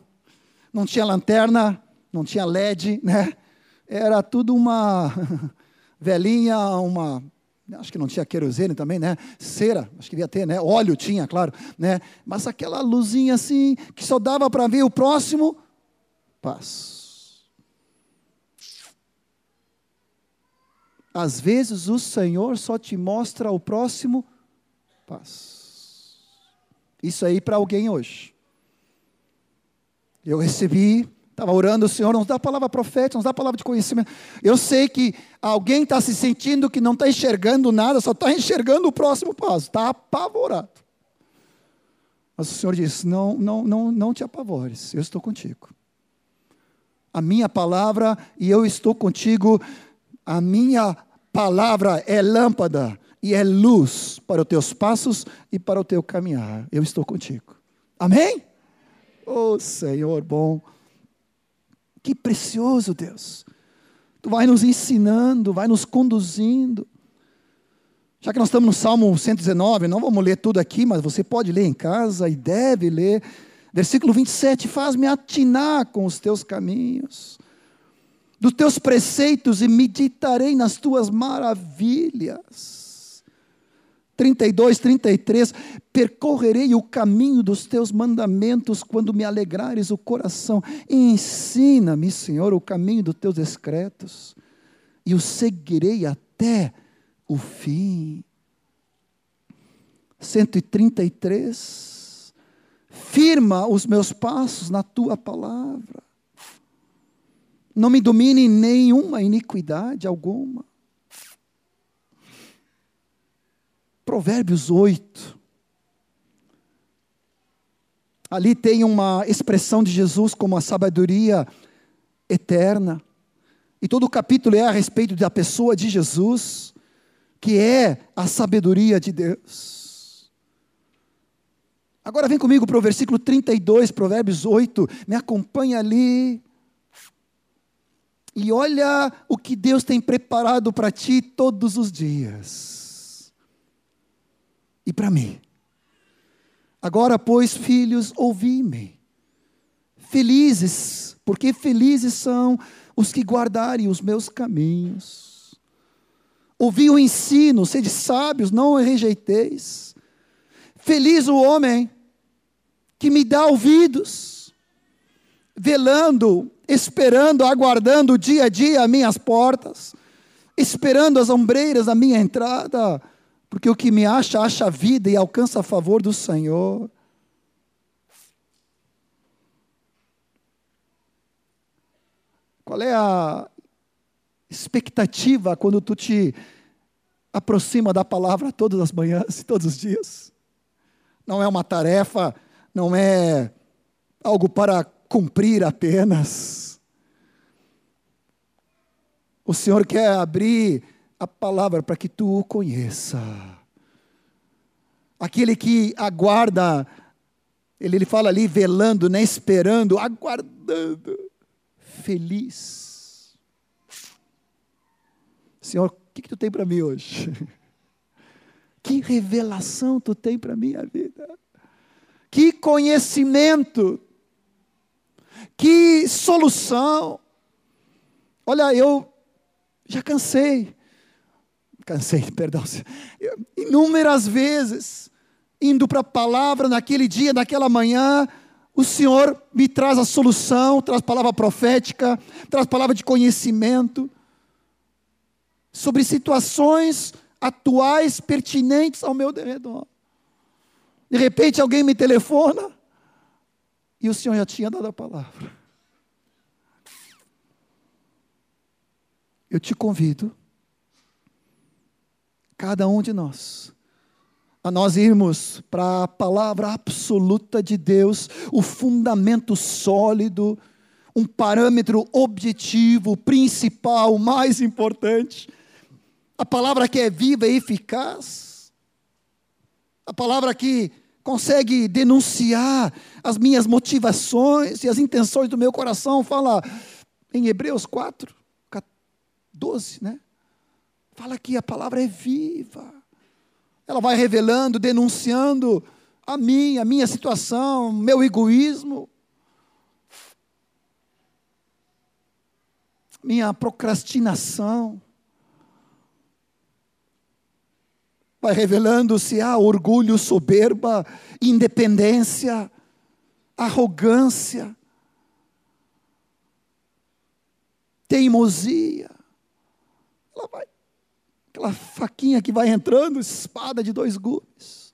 não tinha lanterna, não tinha LED, né? Era tudo uma velhinha, uma acho que não tinha querosene também, né? Cera, acho que devia ter, né? Óleo tinha, claro, né? Mas aquela luzinha assim que só dava para ver o próximo paz. Às vezes o Senhor só te mostra o próximo paz. Isso aí para alguém hoje. Eu recebi, estava orando, o Senhor nos dá a palavra profética, nos dá a palavra de conhecimento. Eu sei que alguém está se sentindo que não está enxergando nada, só está enxergando o próximo passo, está apavorado. Mas o Senhor diz: não, não, não, não te apavores, eu estou contigo a minha palavra e eu estou contigo A minha palavra é lâmpada e é luz para os teus passos e para o teu caminhar. Eu estou contigo. Amém? Oh, Senhor bom. Que precioso, Deus. Tu vai nos ensinando, vai nos conduzindo. Já que nós estamos no Salmo 119, não vamos ler tudo aqui, mas você pode ler em casa e deve ler. Versículo 27, faz-me atinar com os teus caminhos, dos teus preceitos e meditarei nas tuas maravilhas. 32, 33, percorrerei o caminho dos teus mandamentos quando me alegrares o coração. Ensina-me, Senhor, o caminho dos teus decretos, e o seguirei até o fim. 133. Firma os meus passos na tua palavra. Não me domine nenhuma iniquidade alguma. Provérbios 8. Ali tem uma expressão de Jesus como a sabedoria eterna. E todo o capítulo é a respeito da pessoa de Jesus que é a sabedoria de Deus. Agora vem comigo para o versículo 32, Provérbios 8, me acompanha ali. E olha o que Deus tem preparado para ti todos os dias. E para mim. Agora, pois, filhos, ouvi-me. Felizes, porque felizes são os que guardarem os meus caminhos Ouvi o ensino, sede sábios, não o rejeiteis. Feliz o homem que me dá ouvidos, velando, esperando, aguardando dia a dia as minhas portas, esperando as ombreiras da minha entrada, porque o que me acha, acha vida e alcança a favor do Senhor. Qual é a expectativa quando tu te aproxima da palavra todas as manhãs e todos os dias. Não é uma tarefa, não é algo para cumprir apenas. O Senhor quer abrir a palavra para que tu o conheça. Aquele que aguarda, ele, ele fala ali, velando, né, esperando, aguardando, feliz Senhor, o que, que tu tem para mim hoje? Que revelação tu tem para minha vida? Que conhecimento? Que solução? Olha, eu já cansei, cansei, perdão, inúmeras vezes, indo para a palavra naquele dia, naquela manhã, o Senhor me traz a solução, traz palavra profética, traz palavra de conhecimento, sobre situações atuais pertinentes ao meu redor. De repente alguém me telefona e o Senhor já tinha dado a palavra. Eu te convido, cada um de nós, a nós irmos para a palavra absoluta de Deus, o fundamento sólido, um parâmetro objetivo, principal, mais importante, a palavra que é viva e eficaz, a palavra que consegue denunciar as minhas motivações e as intenções do meu coração, fala em Hebreus 4, 12, né? Fala que a palavra é viva. Ela vai revelando, denunciando a mim, a minha situação, meu egoísmo, minha procrastinação. vai revelando-se a orgulho, soberba, independência, arrogância, teimosia. Ela vai, aquela faquinha que vai entrando, espada de dois gumes,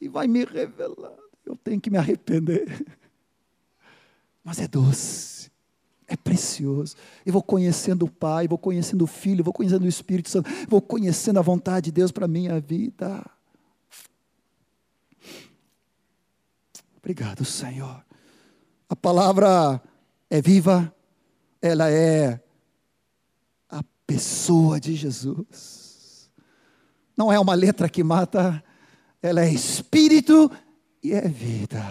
e vai me revelando. Eu tenho que me arrepender. Mas é doce é precioso. Eu vou conhecendo o Pai, vou conhecendo o Filho, vou conhecendo o Espírito Santo, vou conhecendo a vontade de Deus para a minha vida. Obrigado, Senhor. A palavra é viva, ela é a pessoa de Jesus. Não é uma letra que mata, ela é espírito e é vida.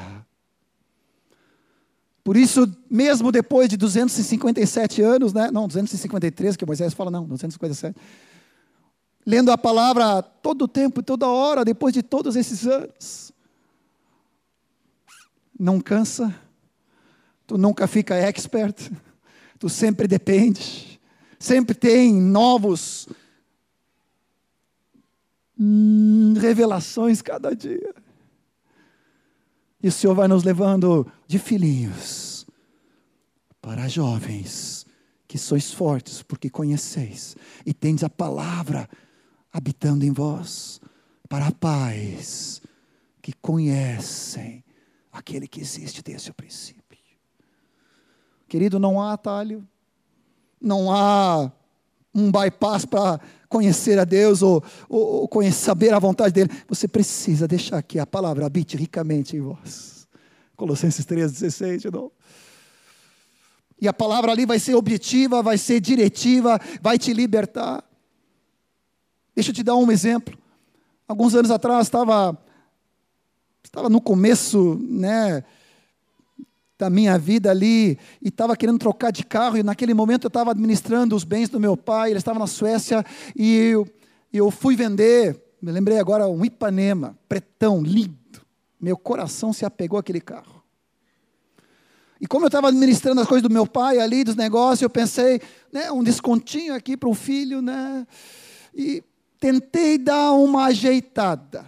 Por isso, mesmo depois de 257 anos, né? não, 253, que Moisés fala, não, 257. Lendo a palavra todo o tempo, toda hora, depois de todos esses anos. Não cansa, tu nunca fica expert, tu sempre depende, sempre tem novos hum, revelações cada dia. E o Senhor vai nos levando de filhinhos para jovens que sois fortes, porque conheceis e tendes a palavra habitando em vós, para pais que conhecem aquele que existe desde o princípio. Querido, não há atalho, não há um bypass para conhecer a Deus ou, ou, ou conhecer, saber a vontade dele, você precisa deixar que a palavra habite ricamente em vós. Colossenses 3,16 de novo. E a palavra ali vai ser objetiva, vai ser diretiva, vai te libertar. Deixa eu te dar um exemplo. Alguns anos atrás estava estava no começo, né, da minha vida ali e estava querendo trocar de carro e naquele momento eu estava administrando os bens do meu pai, ele estava na Suécia e eu, eu fui vender, me lembrei agora, um Ipanema, pretão, lindo. Meu coração se apegou àquele carro. E como eu estava administrando as coisas do meu pai ali, dos negócios, eu pensei, né, um descontinho aqui para o filho, né? E tentei dar uma ajeitada.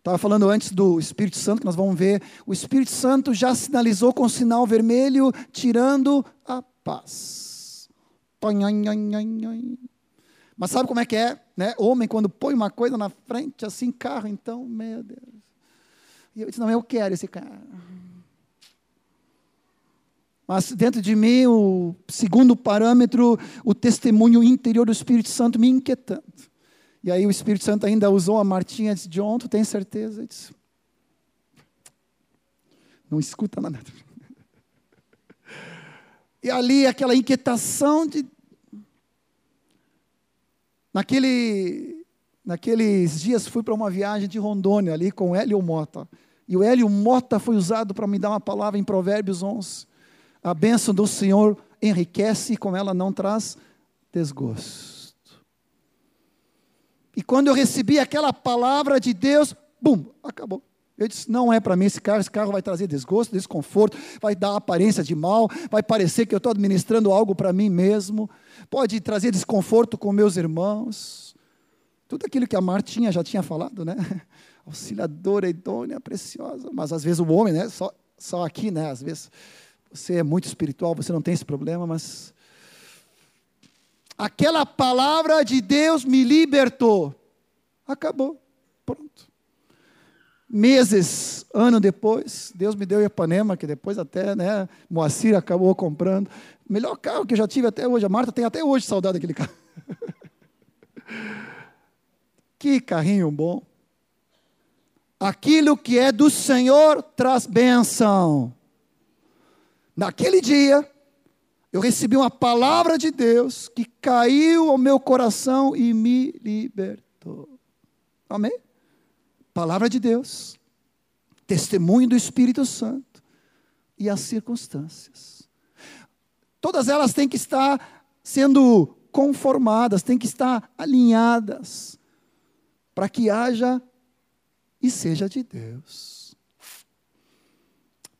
Estava falando antes do Espírito Santo, que nós vamos ver. O Espírito Santo já sinalizou com o sinal vermelho, tirando a paz. Mas sabe como é que é? Né? Homem, quando põe uma coisa na frente, assim, carro, então, meu Deus. E eu disse: não, eu quero esse carro. Mas dentro de mim, o segundo parâmetro, o testemunho interior do Espírito Santo me inquietando. E aí o Espírito Santo ainda usou a Martinha de John, tu tem certeza? não escuta nada. E ali aquela inquietação de. Naquele, naqueles dias fui para uma viagem de Rondônia ali com Hélio Mota. E o Hélio Mota foi usado para me dar uma palavra em Provérbios 11. A bênção do Senhor enriquece, com ela não traz desgosto. E quando eu recebi aquela palavra de Deus, bum, acabou. Eu disse: não é para mim esse carro, esse carro vai trazer desgosto, desconforto, vai dar aparência de mal, vai parecer que eu estou administrando algo para mim mesmo, pode trazer desconforto com meus irmãos. Tudo aquilo que a Martinha já tinha falado, né? Auxiliadora idônea, preciosa. Mas às vezes o homem, né? Só, só aqui, né? Às vezes você é muito espiritual, você não tem esse problema, mas aquela palavra de Deus me libertou. Acabou. Pronto. Meses, ano depois, Deus me deu Ipanema, que depois até, né, Moacir acabou comprando. Melhor carro que eu já tive até hoje. A Marta tem até hoje saudade daquele carro. que carrinho bom. Aquilo que é do Senhor traz bênção. Naquele dia, eu recebi uma palavra de Deus que caiu ao meu coração e me libertou. Amém? Palavra de Deus, testemunho do Espírito Santo e as circunstâncias. Todas elas têm que estar sendo conformadas, têm que estar alinhadas para que haja e seja de Deus.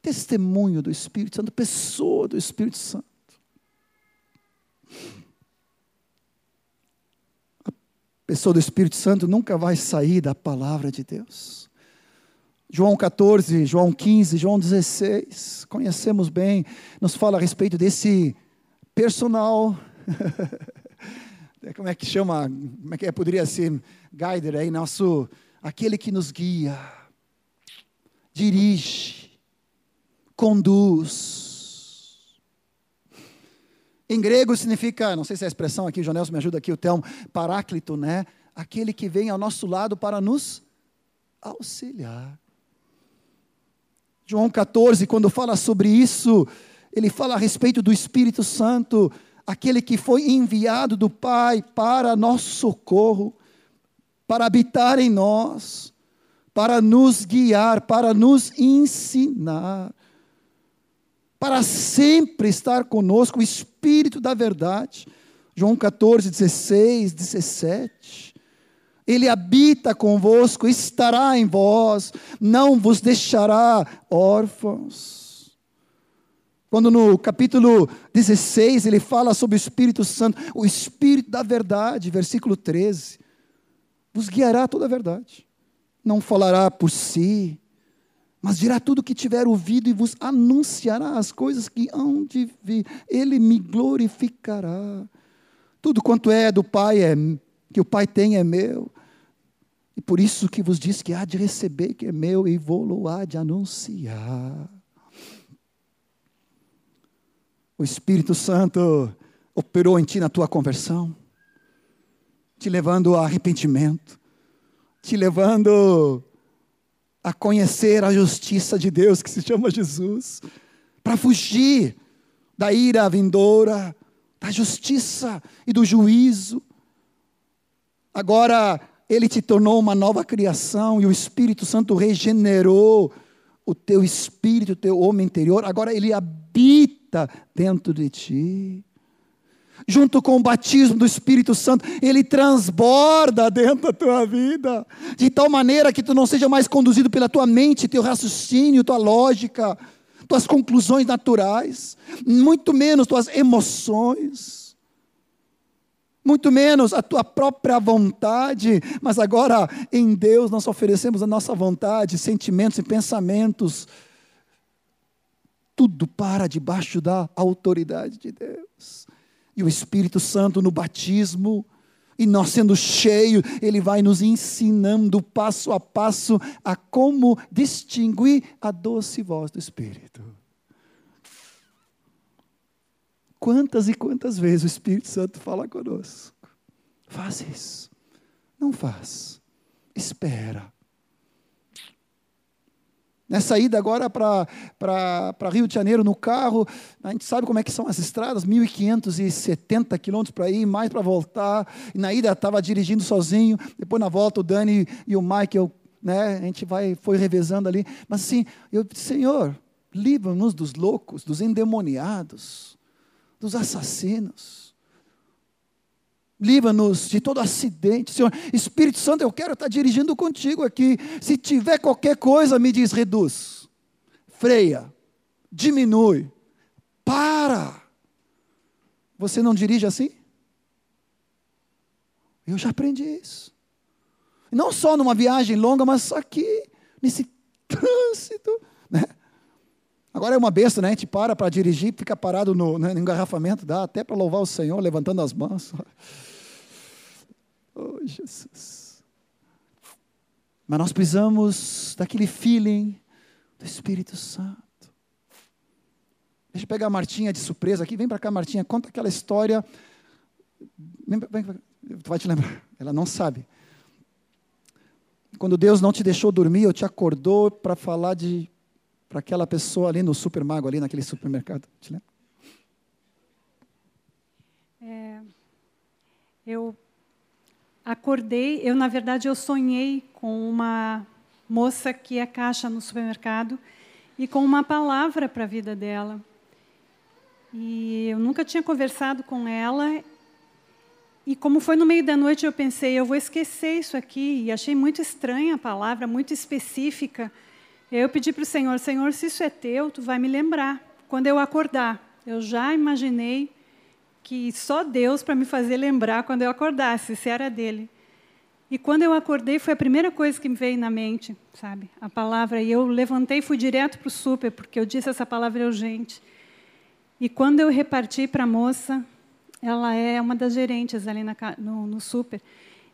Testemunho do Espírito Santo, pessoa do Espírito Santo. Pessoa do Espírito Santo nunca vai sair da palavra de Deus. João 14, João 15, João 16, conhecemos bem, nos fala a respeito desse personal, como é que chama, como é que é, poderia ser, guider aí, nosso, aquele que nos guia, dirige, conduz, em grego significa, não sei se é a expressão aqui, o me ajuda aqui, o termo paráclito, né? Aquele que vem ao nosso lado para nos auxiliar. João 14, quando fala sobre isso, ele fala a respeito do Espírito Santo, aquele que foi enviado do Pai para nosso socorro, para habitar em nós, para nos guiar, para nos ensinar, para sempre estar conosco, o Espírito da verdade. João 14, 16, 17. Ele habita convosco, estará em vós, não vos deixará órfãos. Quando no capítulo 16 ele fala sobre o Espírito Santo, o Espírito da verdade, versículo 13, vos guiará toda a verdade. Não falará por si, mas dirá tudo o que tiver ouvido e vos anunciará as coisas que hão de vir. Ele me glorificará. Tudo quanto é do Pai é que o Pai tem é meu. E por isso que vos diz que há de receber que é meu e vou-lo há de anunciar. O Espírito Santo operou em ti na tua conversão, te levando a arrependimento, te levando a conhecer a justiça de Deus que se chama Jesus, para fugir da ira vindoura, da justiça e do juízo. Agora ele te tornou uma nova criação e o Espírito Santo regenerou o teu espírito, o teu homem interior. Agora ele habita dentro de ti. Junto com o batismo do Espírito Santo, ele transborda dentro da tua vida, de tal maneira que tu não seja mais conduzido pela tua mente, teu raciocínio, tua lógica, tuas conclusões naturais, muito menos tuas emoções muito menos a tua própria vontade, mas agora em Deus nós oferecemos a nossa vontade, sentimentos e pensamentos, tudo para debaixo da autoridade de Deus. E o Espírito Santo no batismo, e nós sendo cheios, ele vai nos ensinando passo a passo a como distinguir a doce voz do Espírito. Quantas e quantas vezes o Espírito Santo fala conosco? Faz isso. Não faz. Espera. Nessa ida agora para Rio de Janeiro no carro, a gente sabe como é que são as estradas, 1.570 quilômetros para ir, mais para voltar. E na ida estava dirigindo sozinho, depois na volta o Dani e o Michael, né, a gente vai, foi revezando ali. Mas assim, eu Senhor, livra-nos dos loucos, dos endemoniados dos assassinos. Livra-nos de todo acidente. Senhor, Espírito Santo, eu quero estar dirigindo contigo aqui. Se tiver qualquer coisa, me diz, reduz, freia, diminui, para. Você não dirige assim? Eu já aprendi isso. não só numa viagem longa, mas aqui, nesse trânsito. Né? Agora é uma besta, né? A gente para para dirigir, fica parado no, né, no engarrafamento, dá até para louvar o Senhor, levantando as mãos. Oh, Jesus. Mas nós precisamos daquele feeling do Espírito Santo. Deixa eu pegar a Martinha de surpresa aqui. Vem para cá, Martinha, conta aquela história. Vem, vem, tu vai te lembrar. Ela não sabe. Quando Deus não te deixou dormir, ou te acordou para falar de para aquela pessoa ali no supermago, ali naquele supermercado? Te lembra?
É, eu acordei, eu na verdade eu sonhei com uma moça que é caixa no supermercado e com uma palavra para a vida dela. E eu nunca tinha conversado com ela. E como foi no meio da noite, eu pensei, eu vou esquecer isso aqui. E achei muito estranha a palavra, muito específica. Eu pedi para o Senhor, Senhor, se isso é teu, tu vai me lembrar quando eu acordar. Eu já imaginei que só Deus para me fazer lembrar quando eu acordasse, se era dele. E quando eu acordei, foi a primeira coisa que me veio na mente, sabe? A palavra. E eu levantei e fui direto para o super, porque eu disse essa palavra é urgente. E quando eu reparti para a moça, ela é uma das gerentes ali na, no, no super.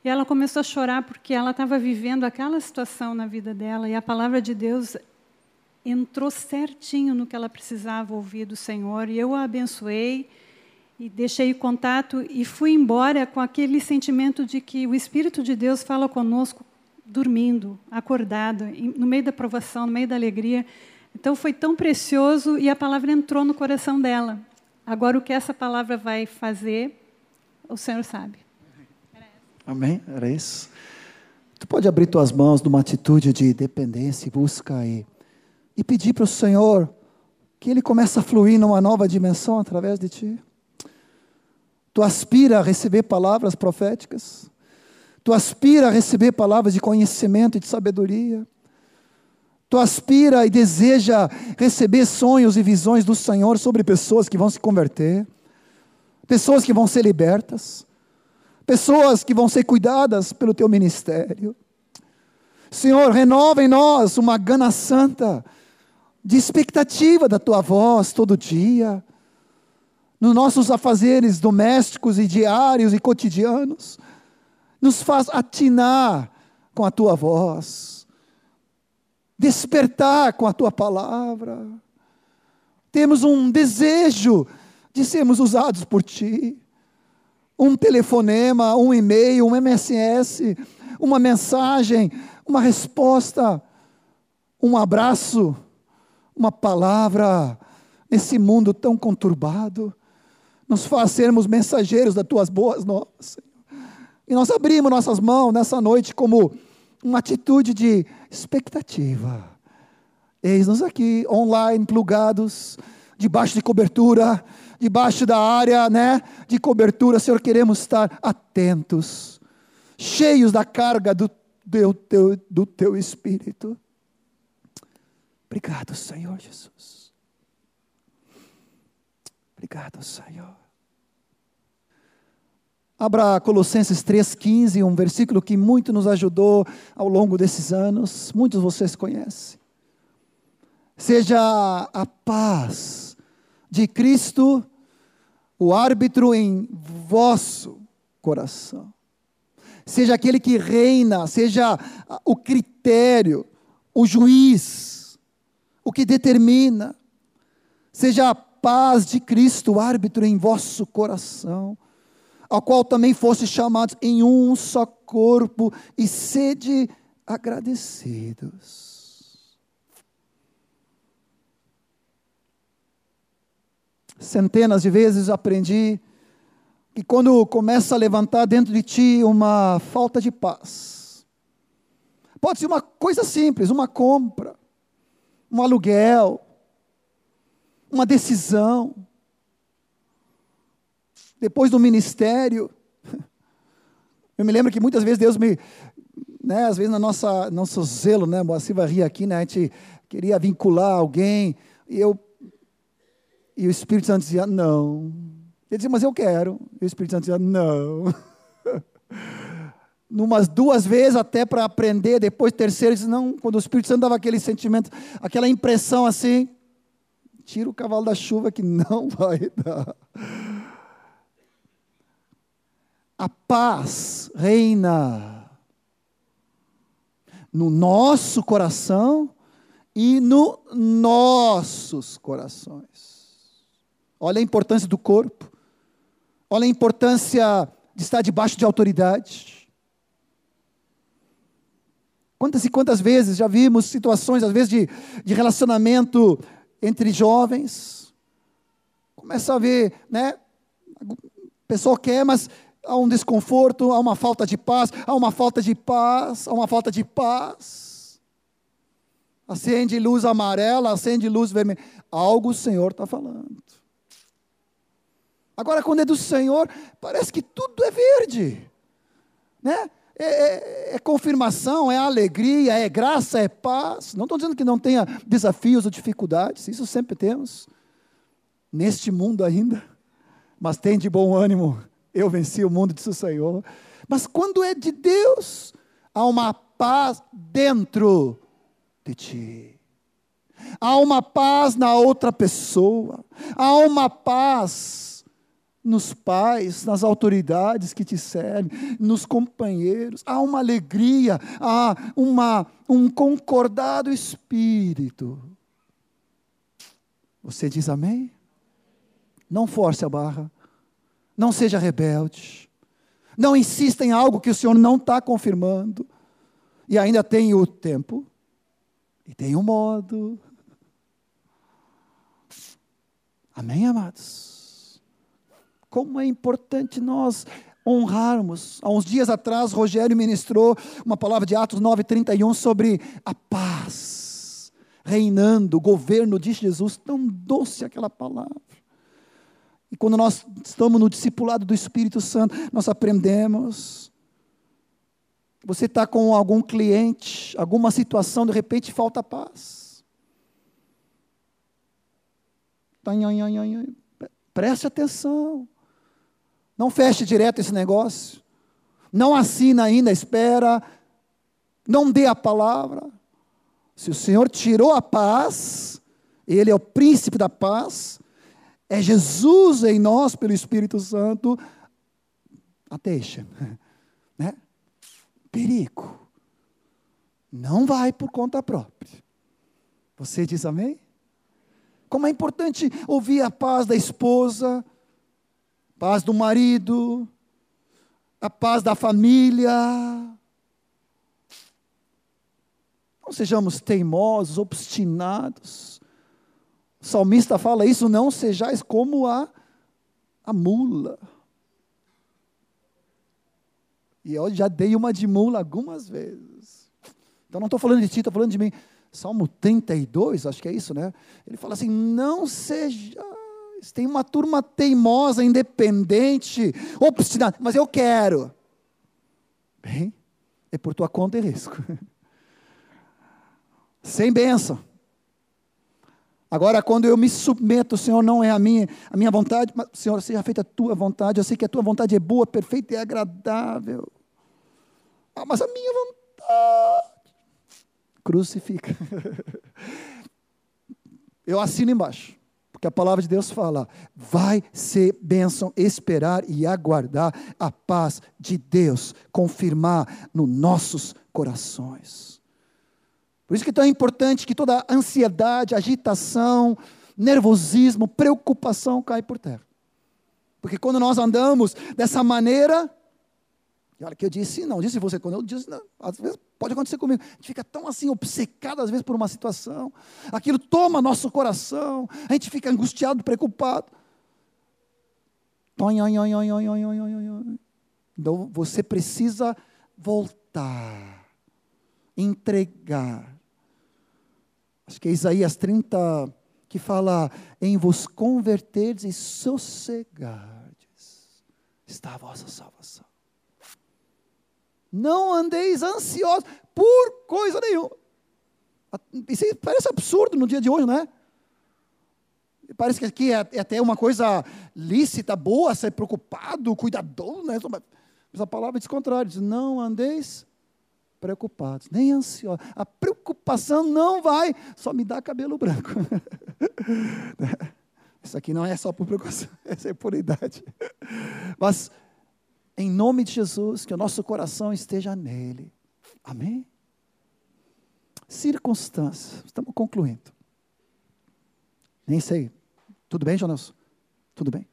E ela começou a chorar porque ela estava vivendo aquela situação na vida dela e a palavra de Deus entrou certinho no que ela precisava ouvir do Senhor. E eu a abençoei e deixei o contato e fui embora com aquele sentimento de que o Espírito de Deus fala conosco dormindo, acordado, no meio da provação, no meio da alegria. Então foi tão precioso e a palavra entrou no coração dela. Agora, o que essa palavra vai fazer, o Senhor sabe.
Amém? Era isso? Tu pode abrir tuas mãos numa atitude de dependência e busca aí. E pedir para o Senhor que Ele comece a fluir numa nova dimensão através de ti. Tu aspira a receber palavras proféticas. Tu aspira a receber palavras de conhecimento e de sabedoria. Tu aspira e deseja receber sonhos e visões do Senhor sobre pessoas que vão se converter, pessoas que vão ser libertas, pessoas que vão ser cuidadas pelo teu ministério. Senhor, renova em nós uma gana santa de expectativa da tua voz todo dia, nos nossos afazeres domésticos e diários e cotidianos, nos faz atinar com a tua voz, despertar com a tua palavra. Temos um desejo de sermos usados por ti. Um telefonema, um e-mail, um MSS, uma mensagem, uma resposta, um abraço uma palavra nesse mundo tão conturbado, nos faz sermos mensageiros das tuas boas novas. E nós abrimos nossas mãos nessa noite como uma atitude de expectativa. Eis-nos aqui, online, plugados, debaixo de cobertura, debaixo da área né, de cobertura. Senhor, queremos estar atentos, cheios da carga do, do, do teu Espírito. Obrigado, Senhor Jesus. Obrigado, Senhor. Abra Colossenses 3,15, um versículo que muito nos ajudou ao longo desses anos, muitos de vocês conhecem. Seja a paz de Cristo o árbitro em vosso coração. Seja aquele que reina, seja o critério, o juiz o que determina. Seja a paz de Cristo, árbitro em vosso coração, ao qual também fosse chamados em um só corpo, e sede agradecidos. Centenas de vezes aprendi que quando começa a levantar dentro de ti uma falta de paz, pode ser uma coisa simples, uma compra, um aluguel, uma decisão. Depois do ministério, eu me lembro que muitas vezes Deus me, né, às vezes na nossa nosso zelo, né, Moacir vai rir aqui, né, a gente queria vincular alguém, e eu e o Espírito Santo dizia não. Ele dizia, mas eu quero. E o Espírito Santo dizia não. numas duas vezes até para aprender, depois terceiro, disse, não, quando o Espírito Santo dava aquele sentimento, aquela impressão assim, tira o cavalo da chuva que não vai dar. A paz reina no nosso coração e no nossos corações. Olha a importância do corpo. Olha a importância de estar debaixo de autoridade. Quantas e quantas vezes já vimos situações, às vezes, de, de relacionamento entre jovens. Começa a ver, né? O pessoal quer, mas há um desconforto, há uma falta de paz, há uma falta de paz, há uma falta de paz. Acende luz amarela, acende luz vermelha. Algo o Senhor está falando. Agora, quando é do Senhor, parece que tudo é verde. Né? É, é, é, confirmação, é alegria, é graça, é paz. Não estou dizendo que não tenha desafios ou dificuldades, isso sempre temos, neste mundo ainda. Mas tem de bom ânimo, eu venci o mundo, disse o Senhor. Mas quando é de Deus, há uma paz dentro de ti. Há uma paz na outra pessoa. Há uma paz nos pais, nas autoridades que te servem, nos companheiros. Há uma alegria, há uma, um concordado espírito. Você diz amém? Não force a barra. Não seja rebelde. Não insista em algo que o Senhor não está confirmando. E ainda tem o tempo. E tem o modo. Amém, amados? Como é importante nós honrarmos. Há uns dias atrás, Rogério ministrou uma palavra de Atos 9:31 sobre a paz reinando, o governo de Jesus, tão doce aquela palavra. E quando nós estamos no discipulado do Espírito Santo, nós aprendemos. Você está com algum cliente, alguma situação, de repente falta paz. Preste atenção. Não feche direto esse negócio. Não assina ainda, espera. Não dê a palavra. Se o Senhor tirou a paz, Ele é o príncipe da paz, é Jesus em nós pelo Espírito Santo, a deixa. Né? Perigo. Não vai por conta própria. Você diz amém? Como é importante ouvir a paz da esposa, paz do marido, a paz da família. Não sejamos teimosos, obstinados. O salmista fala isso, não sejais como a, a mula. E eu já dei uma de mula algumas vezes. Então não estou falando de ti, estou falando de mim. Salmo 32, acho que é isso, né? Ele fala assim: não seja tem uma turma teimosa, independente, obstinada, mas eu quero. Bem, é por tua conta e risco. Sem bênção. Agora, quando eu me submeto, Senhor, não é a minha, a minha vontade, mas, Senhor, seja feita a tua vontade. Eu sei que a tua vontade é boa, perfeita e agradável. Ah, mas a minha vontade. Crucifica. Eu assino embaixo. Porque a palavra de Deus fala: vai ser bênção esperar e aguardar a paz de Deus confirmar nos nossos corações. Por isso que é tão importante que toda ansiedade, agitação, nervosismo, preocupação caia por terra. Porque quando nós andamos dessa maneira, e olha que eu disse não, disse você, quando eu disse não, às vezes pode acontecer comigo. A gente fica tão assim obcecado às vezes por uma situação, aquilo toma nosso coração, a gente fica angustiado, preocupado. Então você precisa voltar, entregar. Acho que é Isaías 30 que fala em vos converterdes e sossegardes, está a vossa salvação. Não andeis ansiosos por coisa nenhuma. Isso parece absurdo no dia de hoje, não é? Parece que aqui é, é até uma coisa lícita, boa, ser preocupado, cuidadoso, né? Mas a palavra diz o contrário, diz, não andeis preocupados, nem ansiosos. A preocupação não vai só me dar cabelo branco. Isso aqui não é só por preocupação, essa é por idade. Mas em nome de Jesus, que o nosso coração esteja nele. Amém? Circunstâncias, estamos concluindo. Nem sei. Tudo bem, Jonas? Tudo bem?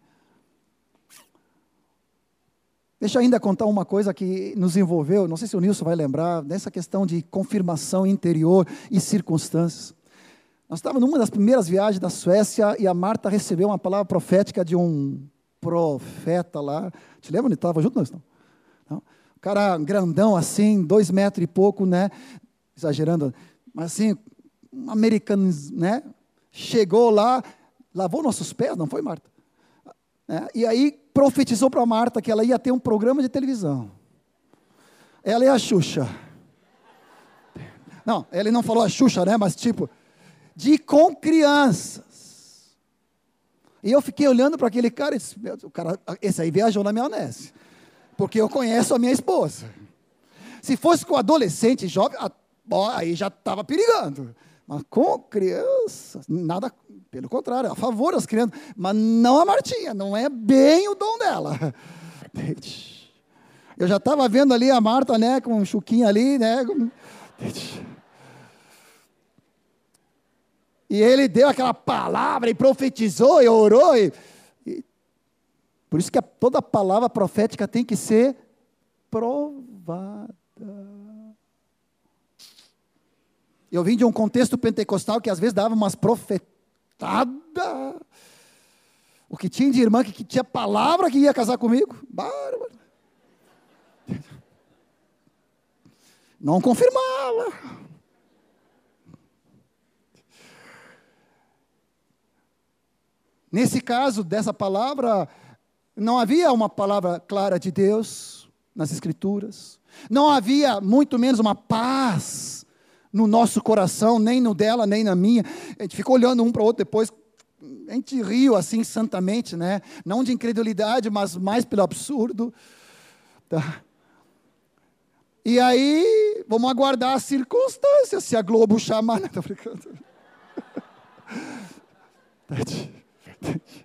Deixa eu ainda contar uma coisa que nos envolveu, não sei se o Nilson vai lembrar, nessa questão de confirmação interior e circunstâncias. Nós estávamos numa das primeiras viagens da Suécia e a Marta recebeu uma palavra profética de um profeta lá. Te lembra onde estava junto? Nós não. não. O cara grandão assim, dois metros e pouco, né? Exagerando, mas assim, um americano, né? Chegou lá, lavou nossos pés, não foi, Marta? É, e aí profetizou para Marta que ela ia ter um programa de televisão. Ela é a Xuxa. Não, ele não falou a Xuxa, né? Mas tipo, de com crianças. E eu fiquei olhando para aquele cara e disse, o cara, esse aí viajou na maionese. Porque eu conheço a minha esposa. Se fosse com adolescente, jovem, aí já estava perigando. Mas com crianças, nada, pelo contrário, a favor das crianças. Mas não a Martinha, não é bem o dom dela. Eu já estava vendo ali a Marta, né, com um chuquinho ali, né. E ele deu aquela palavra e profetizou e orou. E, e, por isso que toda palavra profética tem que ser provada. Eu vim de um contexto pentecostal que às vezes dava umas profetadas. O que tinha de irmã que, que tinha palavra que ia casar comigo? Bárbaro. Não confirmava. Nesse caso dessa palavra, não havia uma palavra clara de Deus nas Escrituras. Não havia, muito menos, uma paz no nosso coração, nem no dela, nem na minha. A gente ficou olhando um para o outro depois. A gente riu assim santamente, né? Não de incredulidade, mas mais pelo absurdo. Tá. E aí, vamos aguardar as circunstâncias, se a Globo chamar. Não, estou brincando.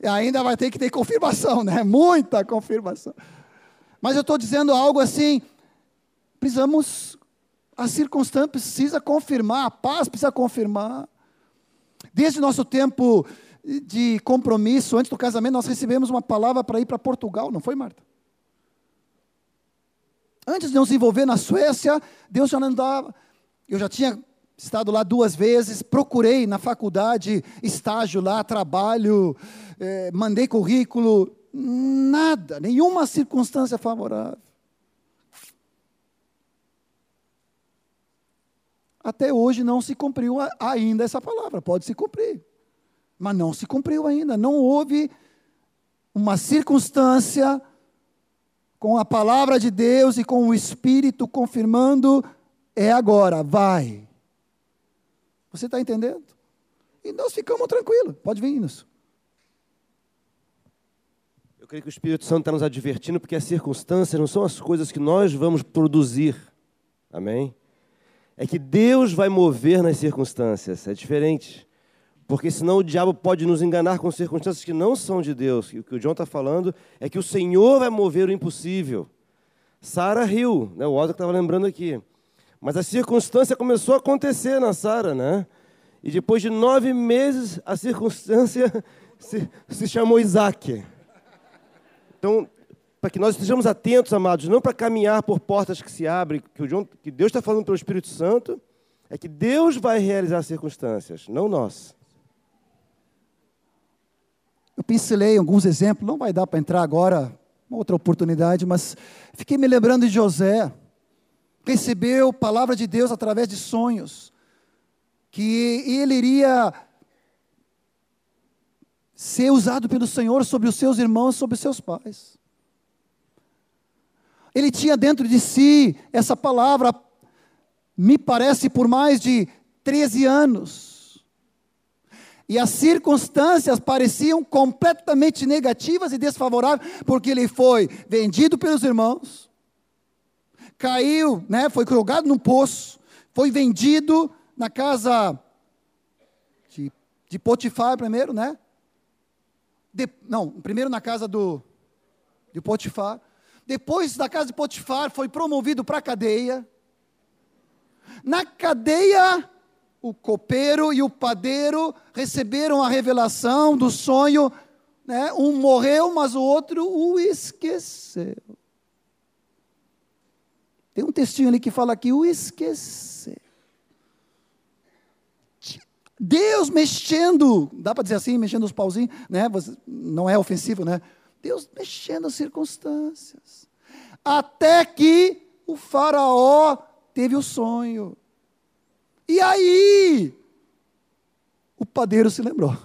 E ainda vai ter que ter confirmação, né? Muita confirmação. Mas eu estou dizendo algo assim, precisamos, a circunstância precisa confirmar, a paz precisa confirmar. Desde nosso tempo de compromisso, antes do casamento, nós recebemos uma palavra para ir para Portugal, não foi, Marta? Antes de nos envolver na Suécia, Deus já não dava. Eu já tinha estado lá duas vezes, procurei na faculdade estágio lá, trabalho, eh, mandei currículo, nada, nenhuma circunstância favorável. Até hoje não se cumpriu ainda essa palavra, pode se cumprir, mas não se cumpriu ainda, não houve uma circunstância com a palavra de Deus e com o Espírito confirmando, é agora, vai. Você está entendendo? E nós ficamos tranquilos, pode vir isso.
Eu creio que o Espírito Santo está nos advertindo, porque as circunstâncias não são as coisas que nós vamos produzir. Amém? É que Deus vai mover nas circunstâncias. É diferente. Porque senão o diabo pode nos enganar com circunstâncias que não são de Deus. O que o John está falando é que o Senhor vai mover o impossível. Sara riu, né? o Otto estava lembrando aqui. Mas a circunstância começou a acontecer na Sara, né? E depois de nove meses, a circunstância se, se chamou Isaac. Então, para que nós estejamos atentos, amados, não para caminhar por portas que se abrem, que, John, que Deus está falando pelo Espírito Santo, é que Deus vai realizar as circunstâncias, não nós.
Eu pincelei alguns exemplos, não vai dar para entrar agora, uma outra oportunidade, mas fiquei me lembrando de José, recebeu palavra de Deus através de sonhos, que ele iria ser usado pelo Senhor sobre os seus irmãos, sobre os seus pais. Ele tinha dentro de si essa palavra, me parece, por mais de 13 anos. E as circunstâncias pareciam completamente negativas e desfavoráveis, porque ele foi vendido pelos irmãos, caiu, né, foi jogado num poço, foi vendido na casa de, de Potifar primeiro, né? De, não, primeiro na casa do, de Potifar. Depois da casa de Potifar, foi promovido para a cadeia. Na cadeia, o copeiro e o padeiro receberam a revelação do sonho. Né? Um morreu, mas o outro o esqueceu. Tem um textinho ali que fala que o esqueceu. Deus mexendo, dá para dizer assim, mexendo os pauzinhos, né? Não é ofensivo, né? Deus mexendo as circunstâncias. Até que o faraó teve o sonho. E aí, o padeiro se lembrou.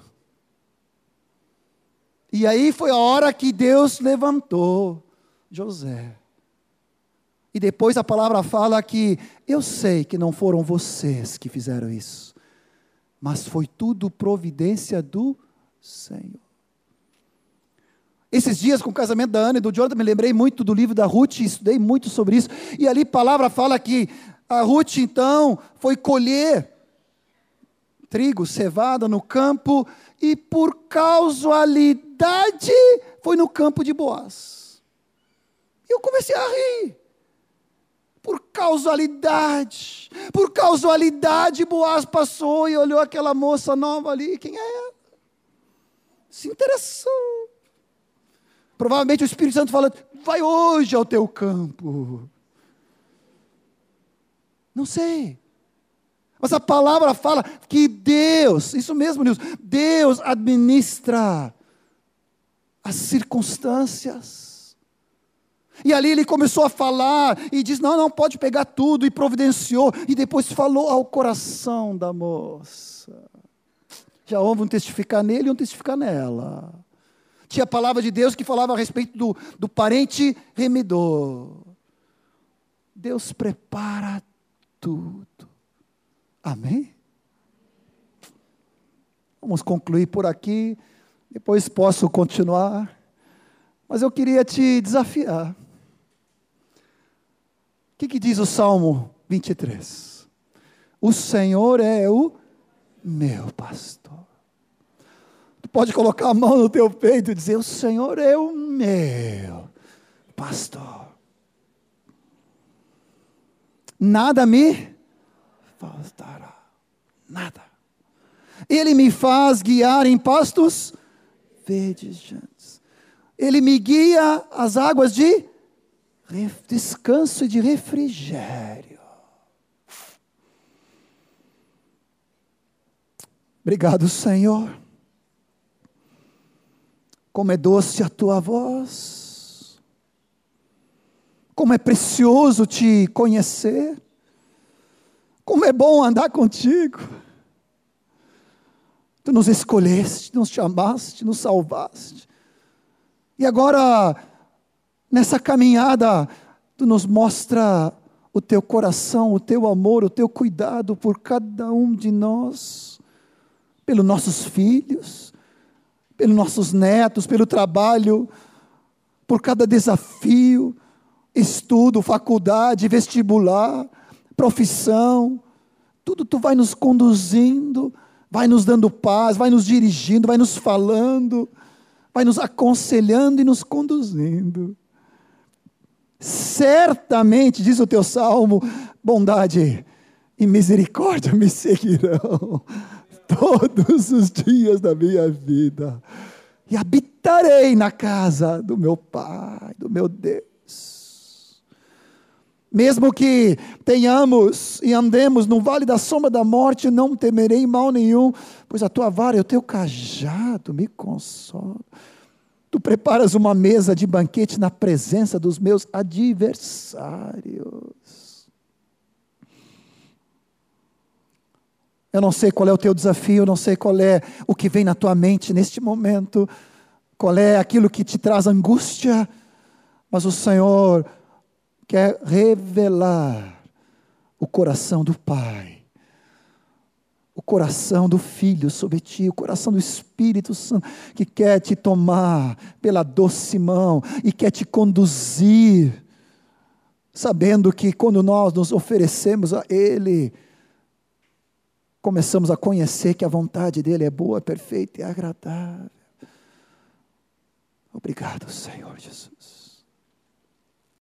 E aí foi a hora que Deus levantou José. E depois a palavra fala que eu sei que não foram vocês que fizeram isso mas foi tudo providência do Senhor. Esses dias, com o casamento da Ana e do Jordan, me lembrei muito do livro da Ruth, estudei muito sobre isso. E ali a palavra fala que a Ruth, então, foi colher trigo, cevada no campo, e por causalidade foi no campo de Boaz. E eu comecei a rir por causalidade. Por causalidade, Boaz passou e olhou aquela moça nova ali. Quem é ela? Se interessou. Provavelmente o Espírito Santo fala: vai hoje ao teu campo. Não sei. Mas a palavra fala que Deus, isso mesmo, Deus administra as circunstâncias. E ali ele começou a falar e diz: Não, não pode pegar tudo, e providenciou, e depois falou ao coração da moça. Já houve um testificar nele e um testificar nela. Tinha a palavra de Deus que falava a respeito do, do parente remidor. Deus prepara tudo. Amém? Vamos concluir por aqui, depois posso continuar. Mas eu queria te desafiar. O que, que diz o Salmo 23? O Senhor é o meu pastor. Tu pode colocar a mão no teu peito e dizer: O Senhor é o meu pastor. Nada me faltará. Nada. Ele me faz guiar em pastos verdejantes. Ele me guia às águas de descanso e de refrigério. Obrigado, Senhor. Como é doce a tua voz. Como é precioso te conhecer. Como é bom andar contigo. Tu nos escolheste, nos chamaste, nos salvaste. E agora, nessa caminhada, tu nos mostra o teu coração, o teu amor, o teu cuidado por cada um de nós, pelos nossos filhos, pelos nossos netos, pelo trabalho, por cada desafio, estudo, faculdade, vestibular, profissão, tudo tu vai nos conduzindo vai nos dando paz, vai nos dirigindo, vai nos falando, vai nos aconselhando e nos conduzindo. Certamente, diz o teu salmo, bondade e misericórdia me seguirão todos os dias da minha vida, e habitarei na casa do meu Pai, do meu Deus. Mesmo que tenhamos e andemos no vale da sombra da morte, não temerei mal nenhum, pois a tua vara e o teu cajado me consolam. Tu preparas uma mesa de banquete na presença dos meus adversários. Eu não sei qual é o teu desafio, eu não sei qual é o que vem na tua mente neste momento, qual é aquilo que te traz angústia, mas o Senhor quer revelar o coração do Pai, coração do Filho sobre ti, o coração do Espírito Santo, que quer te tomar pela doce mão e quer te conduzir, sabendo que quando nós nos oferecemos a Ele, começamos a conhecer que a vontade dEle é boa, perfeita e agradável. Obrigado, Senhor Jesus.